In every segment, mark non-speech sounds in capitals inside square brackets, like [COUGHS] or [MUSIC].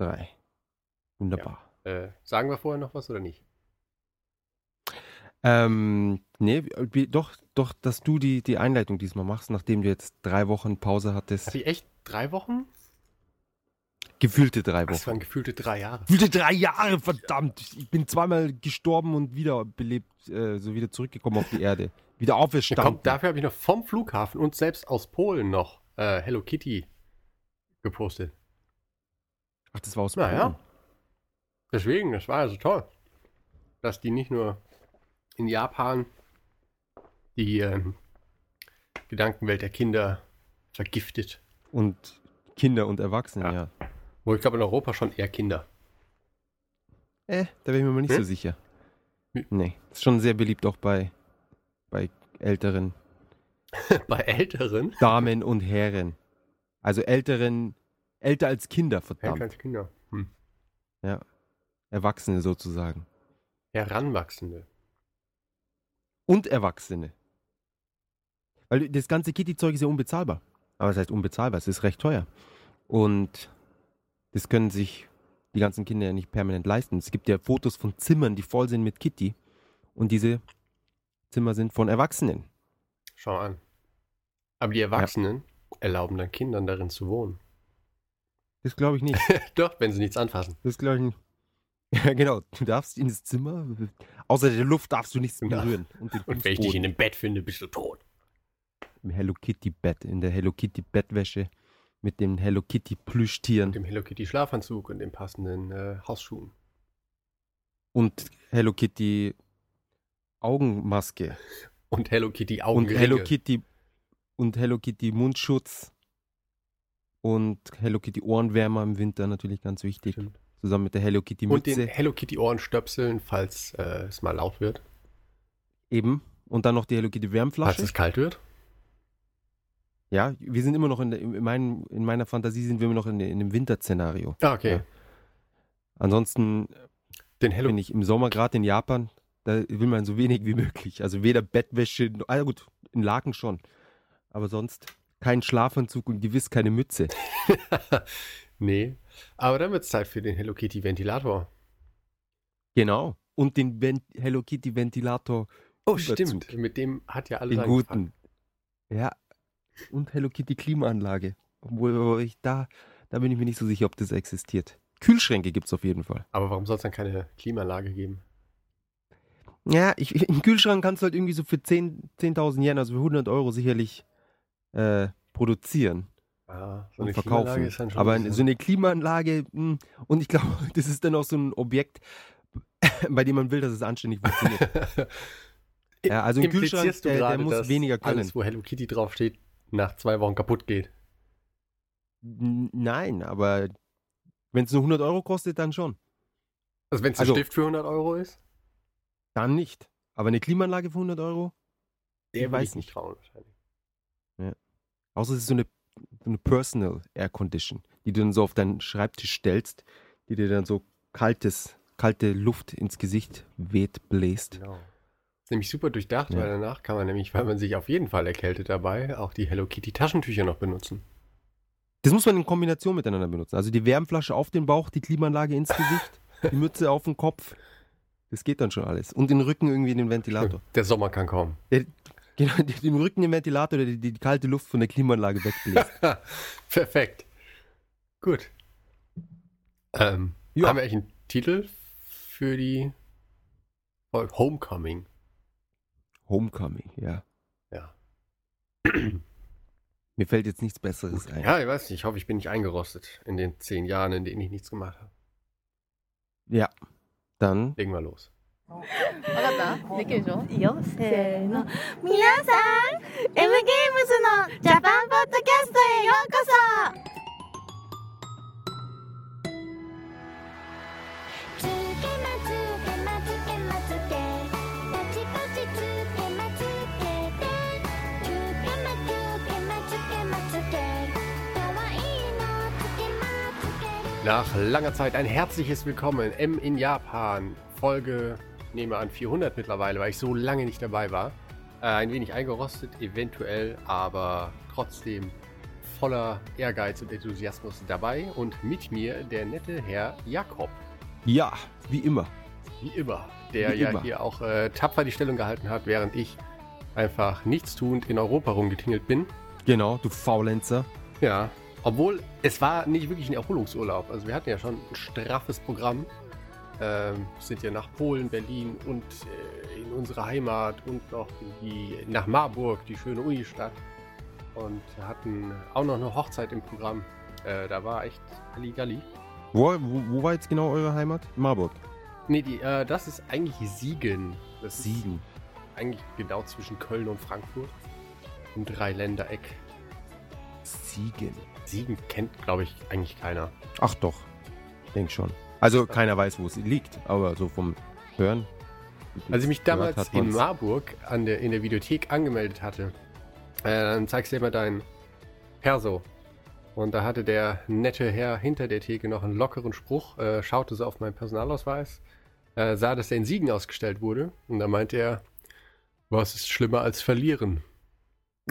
Drei. Wunderbar. Äh, sagen wir vorher noch was oder nicht? Ähm, nee, wie, doch, doch, dass du die, die Einleitung diesmal machst, nachdem du jetzt drei Wochen Pause hattest. Hatte ich echt drei Wochen? Gefühlte drei Das Wochen. waren gefühlte drei Jahre. Gefühlte drei Jahre, verdammt. Ich bin zweimal gestorben und wieder belebt, äh, so wieder zurückgekommen auf die Erde. Wieder Ja, komm, auferstanden. dafür habe ich noch vom Flughafen und selbst aus Polen noch äh, Hello Kitty gepostet. Ach, das war aus Naja. Polen. Deswegen, das war also toll, dass die nicht nur in Japan die ähm, Gedankenwelt der Kinder vergiftet. Und Kinder und Erwachsene, Ja. ja. Wo ich glaube in Europa schon eher Kinder. Äh, da bin ich mir mal nicht Hm? so sicher. Hm. Nee, ist schon sehr beliebt auch bei, bei älteren [LAUGHS] Bei Älteren. Damen und Herren. Also älteren, älter als Kinder, Älter verdammt. als Kinder. Hm. Erwachsene sozusagen. Heranwachsende. Und Erwachsene. Weil das ganze Kitty-Zeug ist ja unbezahlbar. Aber das heißt unbezahlbar, es ist recht teuer. Und das können sich die ganzen Kinder ja nicht permanent leisten. Es gibt ja Fotos von Zimmern, die voll sind mit Kitty. Und diese Zimmer sind von Erwachsenen. Schau an. Aber die Erwachsenen erlauben dann Kindern darin zu wohnen. Das glaube ich nicht. [LAUGHS] Doch, wenn sie nichts anfassen. Das glaube ich nicht. Ja, [LAUGHS] genau. Du darfst in das Zimmer, außer der Luft darfst du nichts Genau. berühren. [LAUGHS] Und, Und wenn ich dich in dem Bett finde, bist du tot. Im Hello Kitty Bett, in der Hello Kitty Bettwäsche mit den Hello Kitty Plüschtieren Mit dem Hello Kitty Schlafanzug und den passenden äh, Hausschuhen. und Hello Kitty Augenmaske Und Hello Kitty und Augenringe. Hello Kitty und Hello Kitty Mundschutz und Hello Kitty Ohrenwärmer im Winter natürlich ganz wichtig, Stimmt. zusammen mit der Hello Kitty Und den Mütze Hello Kitty Ohrenstöpseln, falls äh, es mal laut wird. eben und dann noch die Hello Kitty Falls Wärmflasche. es kalt wird. Ja, wir sind immer noch in, der, in, meinem, in meiner Fantasie sind wir immer noch in, in dem Winterszenario. Ah, okay. Ja. Ansonsten Den Hello bin ich im Sommer gerade in Japan, da will man so wenig wie möglich. Also weder Bettwäsche, ah gut, in Laken schon. Aber sonst kein Schlafanzug und gewiss keine Mütze. [LAUGHS] nee. Aber dann wird es Zeit für den Hello Kitty Ventilator. Genau. Und den Ven Hello Kitty Ventilator, Oh, Überzug. stimmt. Mit dem hat ja alles den guten. Ja. Und Hello Kitty Klimaanlage. Obwohl ich da, da bin ich mir nicht so sicher, ob das existiert. Kühlschränke gibt es auf jeden Fall. Aber warum soll es dann keine Klimaanlage geben? Ja, ich, [LAUGHS] im Kühlschrank kannst du halt irgendwie so für 10 10.000 Yen, also für 100 Euro sicherlich äh, produzieren. Ah, so und verkaufen. Aber ein so eine Klimaanlage, mh, und ich glaube, [LAUGHS] das ist dann auch so ein Objekt, [LAUGHS] bei dem man will, dass es anständig funktioniert. [LAUGHS] ja, also ein Kühlschrank, der, der muss weniger können. Alles, wo Hello Kitty draufsteht, nach zwei Wochen kaputt geht. Nein, aber wenn es nur 100 Euro kostet, dann schon. Also wenn es ein Also- Stift für 100 Euro ist, Dann nicht. Aber eine Klimaanlage für 100 Euro? der weiß ich nicht trauen wahrscheinlich. Außer es ist so eine, so eine Personal Air Condition, die du dann so auf deinen Schreibtisch stellst, die dir dann so kaltes, kalte Luft ins Gesicht weht, bläst. Genau. Ist nämlich super durchdacht, Ja. weil danach kann man nämlich, weil man sich auf jeden Fall erkältet dabei, auch die Hello Kitty Taschentücher noch benutzen. Das muss man in Kombination miteinander benutzen. Also die Wärmflasche auf den Bauch, die Klimaanlage ins Gesicht, [LAUGHS] die Mütze auf den Kopf. Das geht dann schon alles. Und den Rücken irgendwie in den Ventilator. Der Sommer kann kommen. Genau, [LAUGHS] den Rücken im Ventilator, der die, die kalte Luft von der Klimaanlage wegbläst. [LAUGHS] Perfekt. Gut. Ähm, Ja. Haben wir eigentlich einen Titel für die Folge? Homecoming. Homecoming, ja. Ja. [CLEARS THROAT] Mir fällt jetzt nichts Besseres ein. Ja, ich weiß nicht. Ich hoffe, ich bin nicht eingerostet in den zehn Jahren, in denen ich nichts gemacht habe. Ja. Dann Legen wir los. わかった？できるでしょ？いいよ。せーの。皆さん M ゲームズのジャパンポッドキャストへようこそ。つけまつけまつけまつけパチパチつけまつけてつけまつけまつけまつけ。かわいいのつけまつける Nach langer Zeit ein herzliches Willkommen. M in Japan. Folge, nehme an, 400 mittlerweile, weil ich so lange nicht dabei war. Äh, ein wenig eingerostet, eventuell, aber trotzdem voller Ehrgeiz und Enthusiasmus dabei und mit mir der nette Herr Jakob. Ja, wie immer. Wie immer. Der Wie ja immer. hier auch äh, tapfer die Stellung gehalten hat, während ich einfach nichtstuend in Europa rumgetingelt bin. Genau, du Faulenzer. Ja. Obwohl, es war nicht wirklich ein Erholungsurlaub. Also wir hatten ja schon ein straffes Programm. Ähm, sind ja nach Polen, Berlin und äh, in unsere Heimat und noch die, nach Marburg, die schöne Unistadt. Und hatten auch noch eine Hochzeit im Programm. Äh, da war echt Halligalli. Wo, wo, wo war jetzt genau eure Heimat? Marburg. Nee, die, äh, das ist eigentlich Siegen. Das ist Siegen. eigentlich genau zwischen Köln und Frankfurt. Im Dreiländereck. Siegen. Siegen kennt, glaube ich, eigentlich keiner. Ach doch, denk schon. Also keiner weiß, wo es liegt, aber so vom Hören. Als ich mich damals in. Marburg an der, in der Videothek angemeldet hatte, äh, dann zeigst du dir mal dein Perso. Und da hatte der nette Herr hinter der Theke noch einen lockeren Spruch, äh, schaute so auf meinen Personalausweis, äh, sah, dass der in Siegen ausgestellt wurde. Und da meinte er, was ist schlimmer als verlieren?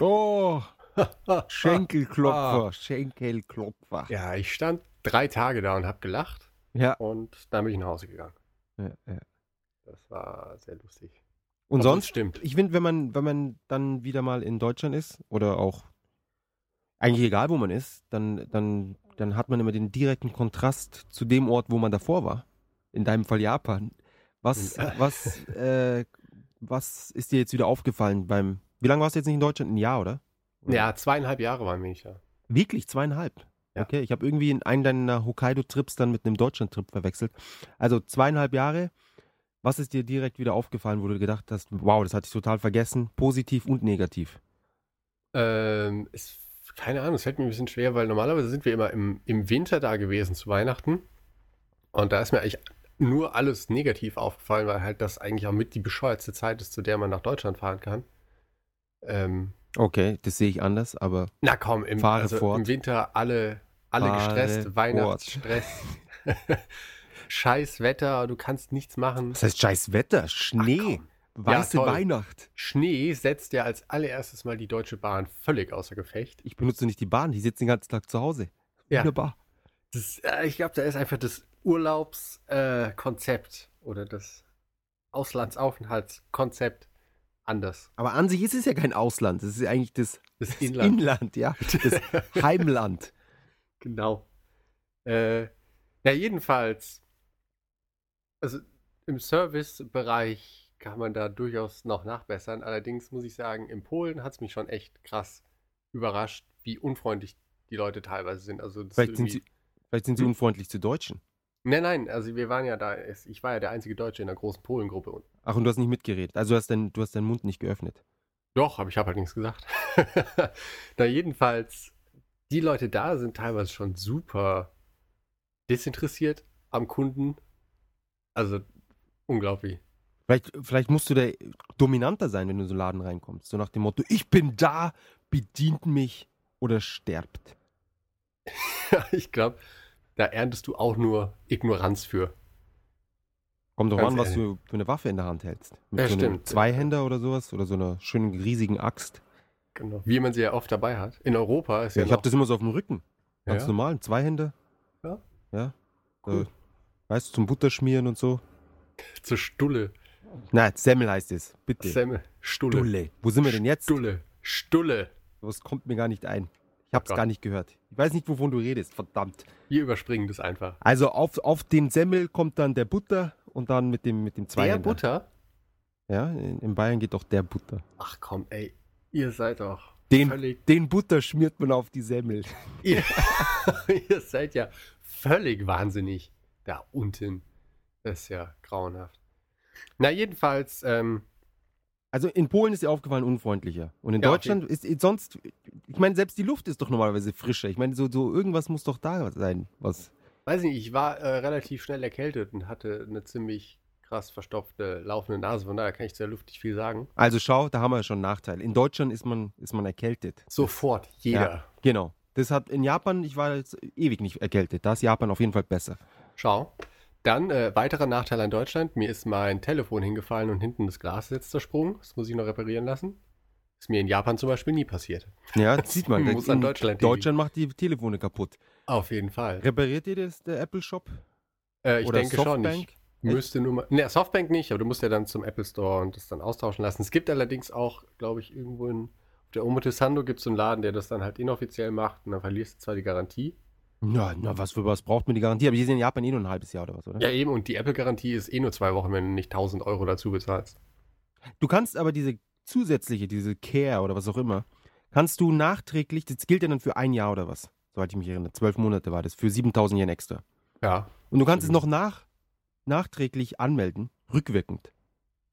Oh, [LAUGHS] Ah. Schenkelklopfer, Schenkelklopfer. Ja, ich stand drei Tage da und habe gelacht. Ja. Und dann bin ich nach Hause gegangen. ja, ja. Das war sehr lustig. Und es sonst, stimmt. ich finde, wenn man, wenn man dann wieder mal in Deutschland ist oder auch eigentlich egal, wo man ist, dann, dann, dann hat man immer den direkten Kontrast zu dem Ort, wo man davor war. In deinem Fall Japan. Was, äh, [LAUGHS] was, äh, was ist dir jetzt wieder aufgefallen beim, wie lange warst du jetzt nicht in Deutschland? Ein Jahr, oder? Oder? Ja, zweieinhalb Jahre waren wir nicht da. Wirklich, zweieinhalb. Ja. Okay, ich habe irgendwie in einen deiner Hokkaido-Trips dann mit einem Deutschland-Trip verwechselt. Also zweieinhalb Jahre. Was ist dir direkt wieder aufgefallen, wo du gedacht hast, wow, das hatte ich total vergessen, positiv und negativ? Ähm, ist, keine Ahnung, es fällt mir ein bisschen schwer, weil normalerweise sind wir immer im, im Winter da gewesen zu Weihnachten. Und da ist mir eigentlich nur alles negativ aufgefallen, weil halt das eigentlich auch mit die bescheuertste Zeit ist, zu der man nach Deutschland fahren kann. Ähm, Okay, das sehe ich anders, aber na komm, im, Fahre also fort. im Winter alle, alle gestresst. Weihnachtsstress, [LAUGHS] scheiß Wetter, du kannst nichts machen. was heißt scheiß Wetter? Schnee, weiße Ja. Weihnacht. Schnee setzt ja als allererstes mal die Deutsche Bahn völlig außer Gefecht. Ich benutze nicht die Bahn, die sitzen den ganzen Tag zu Hause. Ja. Wunderbar. Das, äh, ich glaube, da ist einfach das Urlaubskonzept äh, oder das Auslandsaufenthaltskonzept anders. Aber an sich ist es ja kein Ausland, das ist ja eigentlich das, Das das Inland. Inland, ja, das [LAUGHS] Heimland. Genau. Äh, ja, jedenfalls. Also im Servicebereich kann man da durchaus noch nachbessern. Allerdings muss ich sagen, in Polen hat es mich schon echt krass überrascht, wie unfreundlich die Leute teilweise sind. Also Vielleicht sind, sie, vielleicht sind sie Hm. unfreundlich zu Deutschen. Nein, nein, also wir waren ja da, ich war ja der einzige Deutsche in der großen Polengruppe. Ach, und du hast nicht mitgeredet. Also du hast, dein, du hast deinen Mund nicht geöffnet. doch, aber ich habe halt nichts gesagt. [LAUGHS] Na, jedenfalls, die Leute da sind teilweise schon super desinteressiert am Kunden. Also unglaublich. Vielleicht, vielleicht musst du da dominanter sein, wenn du in so einen Laden reinkommst. So nach dem Motto, ich bin da, bedient mich oder sterbt. [LAUGHS] ich glaube, da erntest du auch nur Ignoranz für. Kommt doch an, was du für eine Waffe in der Hand hältst. Mit Ja, so einem stimmt. Zweihänder oder sowas oder so einer schönen riesigen Axt. Genau. Wie man sie ja oft dabei hat. In Europa ist Ja, ja, ich habe das immer so auf dem Rücken. Ganz Ja? normal, ein Zweihänder. Ja? Ja. Cool. So, weißt du, zum Butterschmieren und so. zur Stulle. Nein, Semmel heißt es. Bitte. Semme. Stulle. Stulle. Wo sind wir denn jetzt? Stulle. Stulle. Das kommt mir gar nicht ein. Ich hab's Gott. gar nicht gehört. Ich weiß nicht, wovon du redest. Verdammt. Wir überspringen das einfach. Also auf, auf den Semmel kommt dann der Butter und dann mit dem, mit dem Der Zweihänder. Butter? Ja, in, in Bayern geht doch der Butter. Ach komm, ey. Ihr seid doch Den, den Butter schmiert man auf die Semmel. [LAUGHS] Ihr, ihr seid ja völlig wahnsinnig da unten. Das ist ja grauenhaft. Na, jedenfalls, ähm, Also in Polen ist dir aufgefallen unfreundlicher. Und in Ja, Deutschland ist, ist sonst, ich meine, selbst die Luft ist doch normalerweise frischer. Ich meine, so, so irgendwas muss doch da sein. Was? weiß nicht, ich war äh, relativ schnell erkältet und hatte eine ziemlich krass verstopfte, laufende Nase. Von daher kann ich zur Luft nicht viel sagen. Also schau, da haben wir schon einen Nachteil. In Deutschland ist man, ist man erkältet. Sofort, jeder. Ja, genau. Das hat in Japan, ich war jetzt ewig nicht erkältet. Da ist Japan auf jeden Fall besser. Schau. Dann äh, weiterer Nachteil an Deutschland. Mir ist mein Telefon hingefallen und hinten das Glas ist jetzt zersprungen. Das muss ich noch reparieren lassen. Ist mir in Japan zum Beispiel nie passiert. Ja, das sieht man. [LAUGHS] Muss an Deutschland. Deutschland macht die Telefone kaputt. Auf jeden Fall. Repariert ihr das, der Apple Shop? Äh, ich Oder denke schon. Softbank? Ich müsste nur mal. Ne, Softbank nicht, aber du musst ja dann zum Apple Store und das dann austauschen lassen. Es gibt allerdings auch, glaube ich, irgendwo in auf der Omotesando gibt es so einen Laden, der das dann halt inoffiziell macht und dann verlierst du zwar die Garantie. Ja, na, was für was braucht man die Garantie? Aber die sind in Japan eh nur ein halbes Jahr oder was, oder? Ja, eben, und die Apple-Garantie ist eh nur zwei Wochen, wenn du nicht 1000 Euro dazu bezahlst. Du kannst aber diese zusätzliche, diese Care oder was auch immer, kannst du nachträglich, das gilt ja dann für ein Jahr oder was, soweit ich mich erinnere, zwölf Monate war das, für 7000 Yen extra. Ja. Und du kannst es noch nach, nachträglich anmelden, rückwirkend.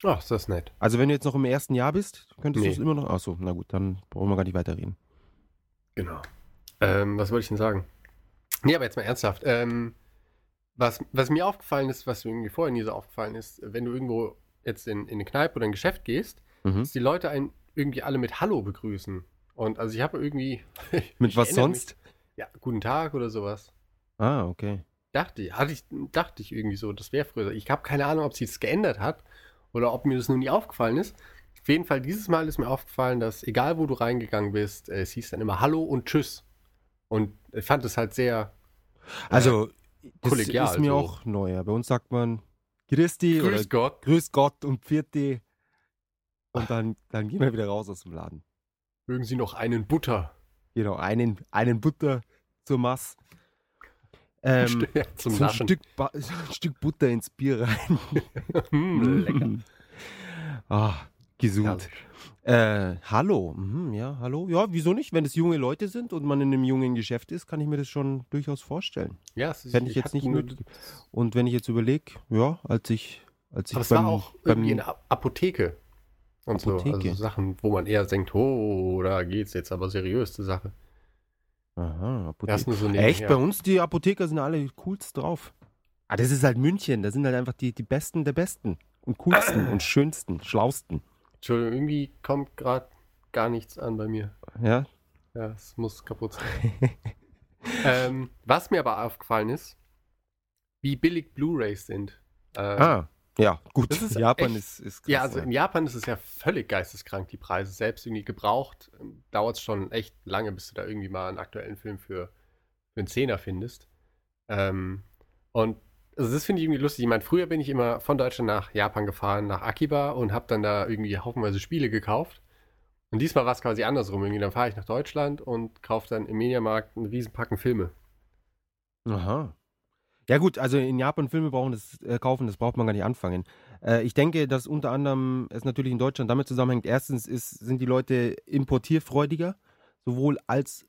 Ach, ist das nett. Also wenn du jetzt noch im ersten Jahr bist, könntest du Nee. es immer noch, achso, na gut, dann brauchen wir gar nicht weiterreden. Genau. Ähm, was wollte ich denn sagen? Nee, aber jetzt mal ernsthaft. Ähm, was, was mir aufgefallen ist, was mir irgendwie vorher nie so aufgefallen ist, wenn du irgendwo jetzt in, in eine Kneipe oder ein Geschäft gehst, Mhm. dass die Leute einen irgendwie alle mit Hallo begrüßen. Und also ich habe irgendwie. [LAUGHS] Mit was sonst? Mich, ja, guten Tag oder sowas. Ah, okay. Dachte ich, hatte ich, dachte ich irgendwie so, das wäre früher. Ich habe keine Ahnung, ob sich das geändert hat oder ob mir das noch nie aufgefallen ist. Auf jeden Fall, dieses Mal ist mir aufgefallen, dass egal wo du reingegangen bist, äh, es hieß dann immer Hallo und Tschüss. Und ich fand es halt sehr Also, das kollegial ist mir so. auch neu. Bei uns sagt man Christi oder Grüß Gott. Grüß Gott und Pfiat Und dann, dann gehen wir wieder raus aus dem Laden. Mögen Sie noch einen Butter Genau, einen, einen Butter zur Mass. Ähm, [LAUGHS] zum so ein? Stück, Ba- ein Stück Butter ins Bier rein. [LAUGHS] Hm, lecker. Ah, gesund. Äh, hallo. Mhm, ja, hallo. Ja, wieso nicht? Wenn es junge Leute sind und man in einem jungen Geschäft ist, kann ich mir das schon durchaus vorstellen. Ja, es ist, Fände ich jetzt hatte nicht nur-. Und wenn ich jetzt überlege, ja, als ich, als ich Aber es beim, war auch irgendwie in A- Apotheke. Und so. Apotheke. Also Sachen, wo man eher denkt, oh, da geht's jetzt aber seriös zur Sache. Aha, Apotheke. Erst nur so Echt? nebenher. Bei uns, die Apotheker sind alle coolst drauf. Ah, das ist halt München. Da sind halt einfach die, die Besten der Besten. Und coolsten [CLEARS THROAT] und schönsten, schlausten. Entschuldigung, irgendwie kommt gerade gar nichts an bei mir. Ja? Ja, es muss kaputt sein. [LAUGHS] ähm, was mir aber aufgefallen ist, wie billig Blu-Rays sind. Ähm, Ah, ja, gut. Ist Japan echt- ist, ist krass. Ja, also ja. in Japan ist es ja völlig geisteskrank, die Preise. Selbst irgendwie gebraucht, dauert es schon echt lange, bis du da irgendwie mal einen aktuellen Film für, für einen Zehner findest. Ähm, und also das finde ich irgendwie lustig. Ich meine, früher bin ich immer von Deutschland nach Japan gefahren, nach Akiba und habe dann da irgendwie haufenweise Spiele gekauft. Und diesmal war es quasi andersrum. Irgendwie dann fahre ich nach Deutschland und kaufe dann im Mediamarkt einen Riesenpacken Filme. Aha. Ja gut, also in Japan Filme brauchen das äh, kaufen, das braucht man gar nicht anfangen. Äh, ich denke, dass unter anderem es natürlich in Deutschland damit zusammenhängt. Erstens ist, sind die Leute importierfreudiger, sowohl als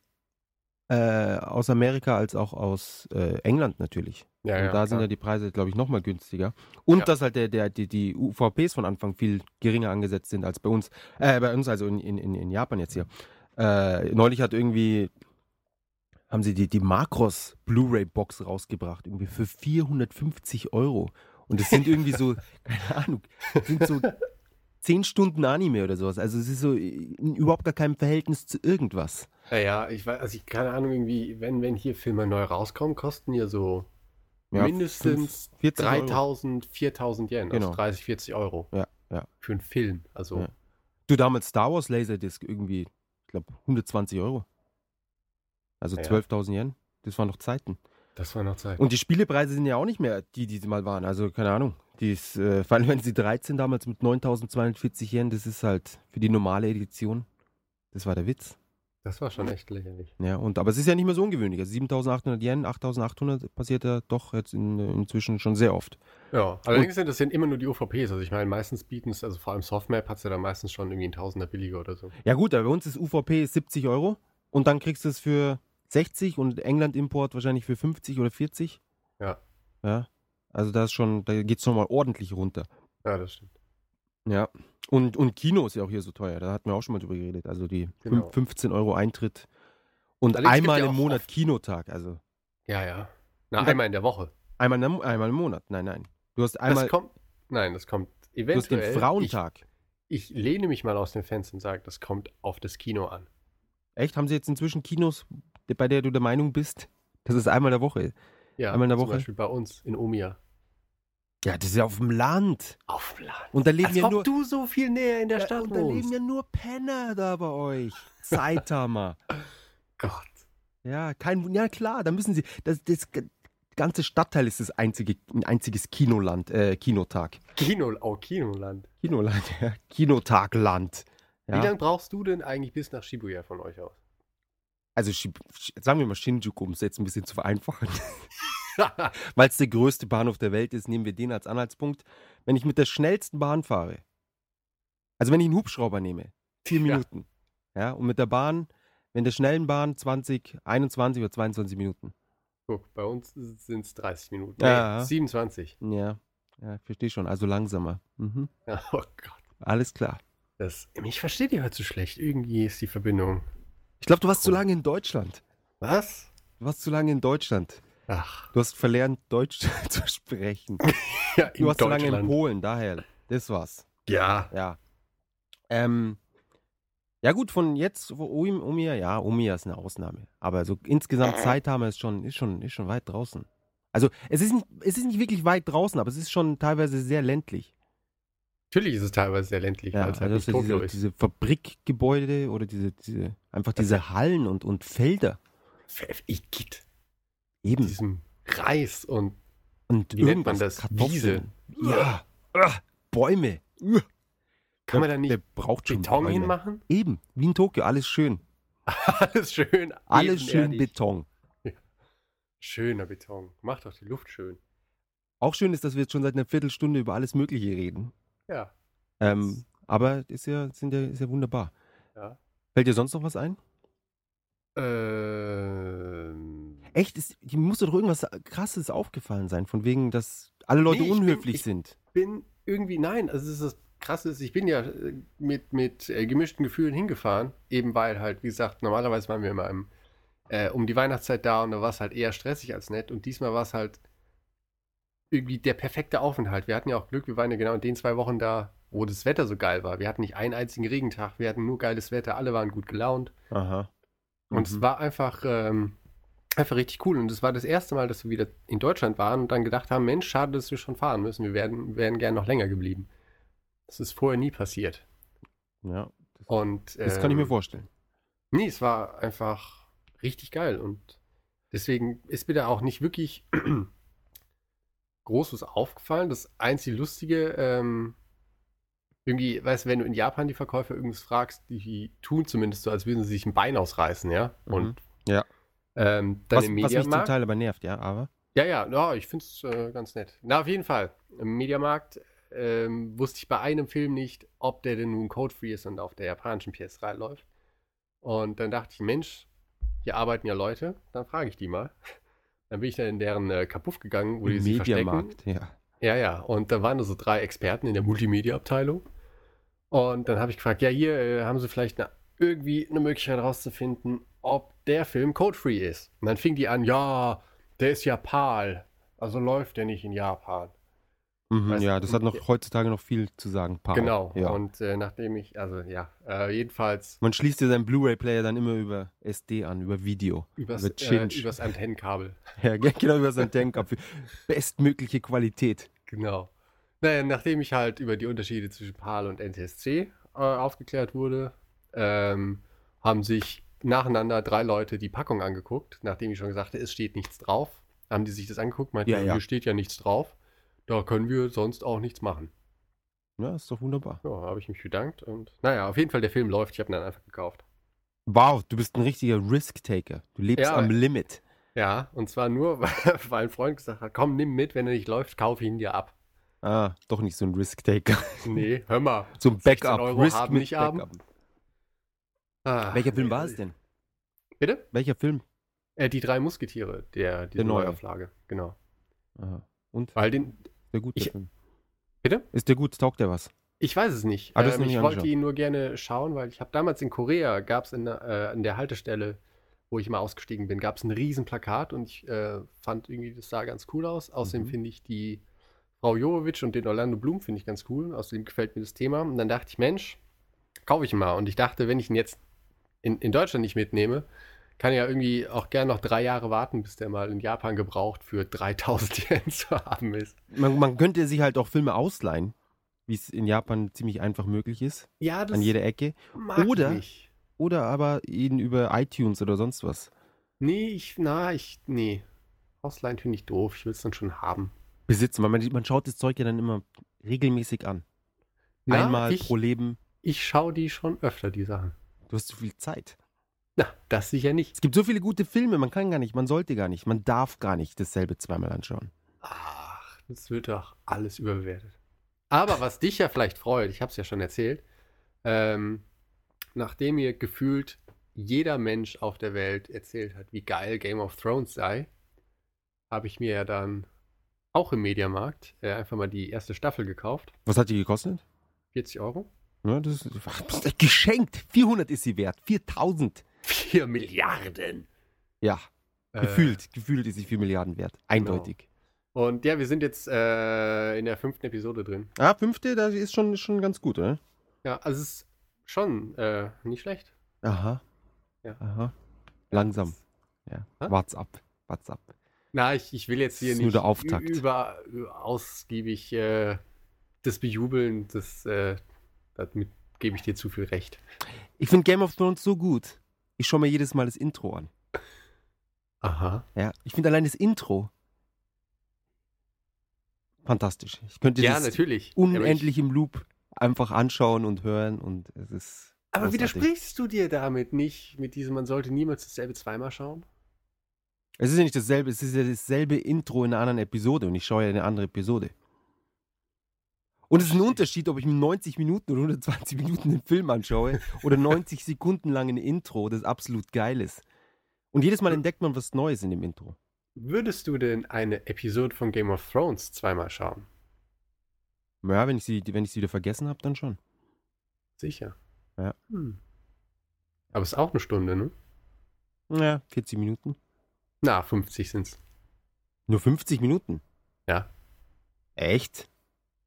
äh, aus Amerika als auch aus äh, England natürlich. Ja, Und ja, da sind klar. ja die Preise, glaube ich, nochmal günstiger. Und Ja. dass halt der, der, die, die UVPs von Anfang viel geringer angesetzt sind als bei uns. Äh, bei uns, also in, in, in in Japan jetzt hier. Äh, neulich hat irgendwie, haben sie die, die Macros Blu-ray-Box rausgebracht, irgendwie für 450 Euro. Und das sind irgendwie so, [LAUGHS] keine Ahnung, sind so 10 Stunden Anime oder sowas. Also es ist so in überhaupt gar keinem Verhältnis zu irgendwas. Ja, ja, ich weiß, also ich keine Ahnung, irgendwie, wenn, wenn hier Filme neu rauskommen, kosten hier so Ja, mindestens 40 Euro. 3000, 4000 Yen, Genau. also 30, 40 Euro. Ja, ja. Für einen Film. Also, Ja. Du damals Star Wars Laserdisc irgendwie, ich glaube 120 Euro. Also Ja, ja. 12.000 Yen. Das waren noch Zeiten. das war noch Zeit. Und die Spielepreise sind ja auch nicht mehr die, die sie mal waren. Also keine Ahnung. Die ist, äh, vor allem wenn sie 13 damals mit 9.240 Yen, das ist halt für die normale Edition. Das war der Witz. das war schon echt lächerlich. Ja, und, aber es ist ja nicht mehr so ungewöhnlich. Also 7.800 Yen, 8.800 passiert ja doch jetzt in, inzwischen schon sehr oft. Ja, allerdings sind das sind immer nur die UVPs. Also ich meine, meistens bieten es, also vor allem Softmap hat es ja dann meistens schon irgendwie ein Tausender billiger oder so. Ja gut, aber bei uns ist UVP 70 Euro und dann kriegst du es für 60 und England-Import wahrscheinlich für 50 oder 40. Ja. Ja, also da ist schon, da geht es schon mal ordentlich runter. Ja, das stimmt. Ja. Und, und Kino ist ja auch hier so teuer, da hatten wir auch schon mal drüber geredet. Also die Genau. 15 Euro Eintritt und Allerdings einmal ja im Monat oft- Kinotag. Also Ja, ja. Na, einmal in der Woche. einmal, im- einmal im Monat. Nein, nein. Du hast einmal, das kommt, nein, das kommt du hast den eventuell. Frauentag. Ich, ich lehne mich mal aus dem Fenster und sage, das kommt auf das Kino an. Echt? Haben sie jetzt inzwischen Kinos, bei der du der Meinung bist, dass es einmal in der Woche ist? Ja, Einmal in der zum Woche? Beispiel bei uns in Omiya. Ja, das ist ja auf dem Land. Auf dem Land. Und da leben Als ja ob nur. du so viel näher in der Stadt und da leben ja nur Penner da bei euch. Saitama. [LAUGHS] Gott. ja, kein. Ja, klar, da müssen sie. Das, das ganze Stadtteil ist das einzige, ein einziges Kinoland, äh, Kinotag. Kino, oh, Kinoland. Kinoland, [LAUGHS] ja. Kinotagland. Wie Ja. lange brauchst du denn eigentlich bis nach Shibuya von euch aus? Also, sagen wir mal Shinjuku, um es jetzt ein bisschen zu vereinfachen. [LAUGHS] Weil es der größte Bahnhof der Welt ist, nehmen wir den als Anhaltspunkt. Wenn ich mit der schnellsten Bahn fahre, also wenn ich einen Hubschrauber nehme, vier Ja. Minuten. Ja, und mit der Bahn, wenn der schnellen Bahn 20, 21 oder 22 Minuten. Guck, bei uns sind es 30 Minuten. Ja. Nee, 27. Ja, ja, verstehe schon. Also langsamer. Mhm. Ja, [LAUGHS] oh Gott. Alles klar. Das, ich verstehe die heute so schlecht. Irgendwie ist die Verbindung. Ich glaube, du warst zu lange in Deutschland. Was? Du warst zu lange in Deutschland. Ach, Du hast verlernt, Deutsch [LAUGHS] zu sprechen. [LAUGHS] ja, in Du warst zu lange in. Polen, daher. Das war's. Ja. Ja. Ähm, ja gut, von jetzt, wo Omiya, ja, Omiya ist eine Ausnahme. Aber so insgesamt Saitama ist schon, ist schon, ist schon weit draußen. Also es ist, nicht, es ist nicht wirklich weit draußen, aber es ist schon teilweise sehr ländlich. Natürlich ist es teilweise sehr ländlich, Ja, halt also nicht diese, diese Fabrikgebäude oder diese, diese einfach diese Hallen und, und Felder. Igitt. Eben. Diesem Reis und Und wie nennt man das? Kartoffeln. Ja. Ah, Bäume. Kann man da nicht braucht schon Beton Bäume. hinmachen? Eben, wie in Tokio, alles schön. [LAUGHS] Alles schön. Alles schön. Beton. Schöner Beton. Macht doch die Luft schön. Auch schön ist, dass wir jetzt schon seit einer Viertelstunde über alles Mögliche reden. Ja. Ähm, aber ist ja, sind ja, ist ja wunderbar. Ja. Fällt dir sonst noch was ein? Ähm, Echt? Ist, hier muss doch irgendwas Krasses aufgefallen sein, von wegen, dass alle Leute Nee, ich bin- unhöflich ich- sind. bin irgendwie, nein, also es ist das Krasse, ist, ich bin ja äh, mit, mit äh, gemischten Gefühlen hingefahren, eben weil halt, wie gesagt, normalerweise waren wir immer im, äh, um die Weihnachtszeit da und da war es halt eher stressig als nett und diesmal war es halt irgendwie der perfekte Aufenthalt. Wir hatten ja auch Glück, wir waren ja genau in den zwei Wochen da, wo das Wetter so geil war. Wir hatten nicht einen einzigen Regentag, wir hatten nur geiles Wetter, alle waren gut gelaunt Aha. und es Mhm. war einfach, ähm, einfach richtig cool. Und es war das erste Mal, dass wir wieder in Deutschland waren und dann gedacht haben, Mensch, schade, dass wir schon fahren müssen. Wir wären, wären gern noch länger geblieben. Das ist vorher nie passiert. Ja, das, Und das kann ich mir ähm, vorstellen. Nee, es war einfach richtig geil. Und deswegen ist mir da auch nicht wirklich groß was aufgefallen. Das einzige Lustige, ähm, irgendwie, weißt du, wenn du in Japan die Verkäufer irgendwas fragst, die tun zumindest so, als würden sie sich ein Bein ausreißen, ja? Mhm. Und Ja. ähm, dann Was, im was mich zum Mediamarkt. Teil aber nervt, ja, aber. Ja, ja, ja ich finde es äh, ganz nett. Na, auf jeden Fall. Im Mediamarkt ähm, wusste ich bei einem Film nicht, ob der denn nun code-free ist und auf der japanischen PS3 läuft. Und dann dachte ich, Mensch, hier arbeiten ja Leute, dann frage ich die mal. Dann bin ich dann in deren äh, Kapuff gegangen, wo die sich. Mediamarkt, ja. Ja, ja. Und da waren da so drei Experten in der Multimedia-Abteilung. Und dann habe ich gefragt, ja, hier äh, haben sie vielleicht eine, irgendwie eine Möglichkeit herauszufinden, ob der Film code-free ist. Und dann fing die an, ja, der ist ja PAL. Also läuft der nicht in Japan. Mhm, Weißt ja, das hat noch heutzutage noch viel zu sagen. Paul. Genau. Ja. Und äh, nachdem ich, also ja, äh, jedenfalls Man schließt ja seinen Blu-ray-Player dann immer über SD an, über Video. übers, Über äh, Chinch. übers Antennenkabel. [LAUGHS] Ja, ge- genau über sein Tankkopf. Bestmögliche Qualität. Genau. Naja, nachdem ich halt über die Unterschiede zwischen PAL und NTSC äh, aufgeklärt wurde, ähm, haben sich nacheinander drei Leute die Packung angeguckt, nachdem ich schon gesagt habe, es steht nichts drauf. Haben die sich das angeguckt, meinten, Ja, ja. hier steht ja nichts drauf. Da können wir sonst auch nichts machen. Ja, ist doch wunderbar. Ja, habe ich mich bedankt und naja, auf jeden Fall der Film läuft. Ich habe ihn dann einfach gekauft. Wow, du bist ein richtiger Risk-Taker. Du lebst Ja. am Limit. Ja, und zwar nur, [LAUGHS] weil, ein Freund gesagt hat, komm, nimm mit, wenn er nicht läuft, kaufe ihn dir ab. Ah, doch nicht so ein Risk-Taker. [LAUGHS] Nee, hör mal. So ein 16 Backup. Euro Risk haben, nicht haben. Backup. Ah, Welcher Film war es denn? Bitte? Welcher Film? Äh, die drei Musketiere, der, die Der neue. Neuauflage, genau. Aha. Und? Weil den, der gut, der Ich- Film? Bitte? Ist der gut? Taugt der was? ich weiß es nicht. Ah, ähm, ich wollte ihn nur gerne schauen, weil ich habe damals in Korea, gab es in, der- äh, an der Haltestelle, wo ich mal ausgestiegen bin, gab es ein riesen Plakat und ich äh, fand irgendwie, das sah ganz cool aus. Außerdem Mhm. finde ich die Frau Jovovic und den Orlando Bloom finde ich ganz cool. Außerdem gefällt mir das Thema. Und dann dachte ich, Mensch, kaufe ich mal. Und ich dachte, wenn ich ihn jetzt in, in Deutschland nicht mitnehme, kann ja irgendwie auch gern noch drei Jahre warten, bis der mal in Japan gebraucht für 3000 Yen [LAUGHS] zu haben ist. Man, man könnte sich halt auch Filme ausleihen, wie es in Japan ziemlich einfach möglich ist, Ja, das an jeder Ecke. mag oder- ich. Oder aber ihn über iTunes oder sonst was. Nee, ich, na, ich, nee. Ausleihen finde ich doof. Ich will es dann schon haben. Besitzen. weil Man, man schaut das Zeug ja dann immer regelmäßig an. Na, Einmal ich, pro Leben. ich schaue die schon öfter, die Sachen. Du hast zu viel Zeit. Na, das sicher nicht. Es gibt so viele gute Filme, man kann gar nicht, man sollte gar nicht, man darf gar nicht dasselbe zweimal anschauen. Ach, das wird doch alles überbewertet. Aber was dich ja vielleicht freut, ich habe es ja schon erzählt, ähm, nachdem mir gefühlt jeder Mensch auf der Welt erzählt hat, wie geil Game of Thrones sei, habe ich mir ja dann auch im Mediamarkt äh, einfach mal die erste Staffel gekauft. Was hat die gekostet? 40 Euro. Ja, das ist Psst, geschenkt. 400 ist sie wert. 4000. 4 Milliarden. Ja, Äh, gefühlt. Gefühlt ist sie 4 Milliarden wert. Eindeutig. Und ja, wir sind jetzt äh, in der fünften Episode drin. Ah, fünfte, das ist schon, schon ganz gut, oder? Ja, also es ist schon äh, nicht schlecht. Aha. Ja. Aha. Langsam. Ja. Hä? Wart's ab. Wart's ab. Na, ich, ich will jetzt hier nicht über ausgiebig äh, das bejubeln. Das, äh, damit gebe ich dir zu viel Recht. Ich finde Game of Thrones so gut. Ich schaue mir jedes Mal das Intro an. Aha. Ja. Ich finde allein das Intro fantastisch. Ich könnte Ja, das natürlich. unendlich im Loop einfach anschauen und hören und es ist. Aber großartig. widersprichst du dir damit nicht mit diesem, man sollte niemals dasselbe zweimal schauen? Es ist ja nicht dasselbe, es ist ja dasselbe Intro in einer anderen Episode und ich schaue ja eine andere Episode. Und es ist ein Unterschied, ob ich mir 90 Minuten oder 120 Minuten den Film anschaue oder [LAUGHS] 90 Sekunden lang ein Intro, das absolut geil ist. Und jedes Mal entdeckt man was Neues in dem Intro. Würdest du denn eine Episode von Game of Thrones zweimal schauen? Ja, wenn ich sie, wenn ich sie wieder vergessen habe, dann schon. Sicher. Ja. Hm. Aber es ist auch eine Stunde, ne? Ja, 40 Minuten. Na, 50 sind's. Nur 50 Minuten. Ja. Echt?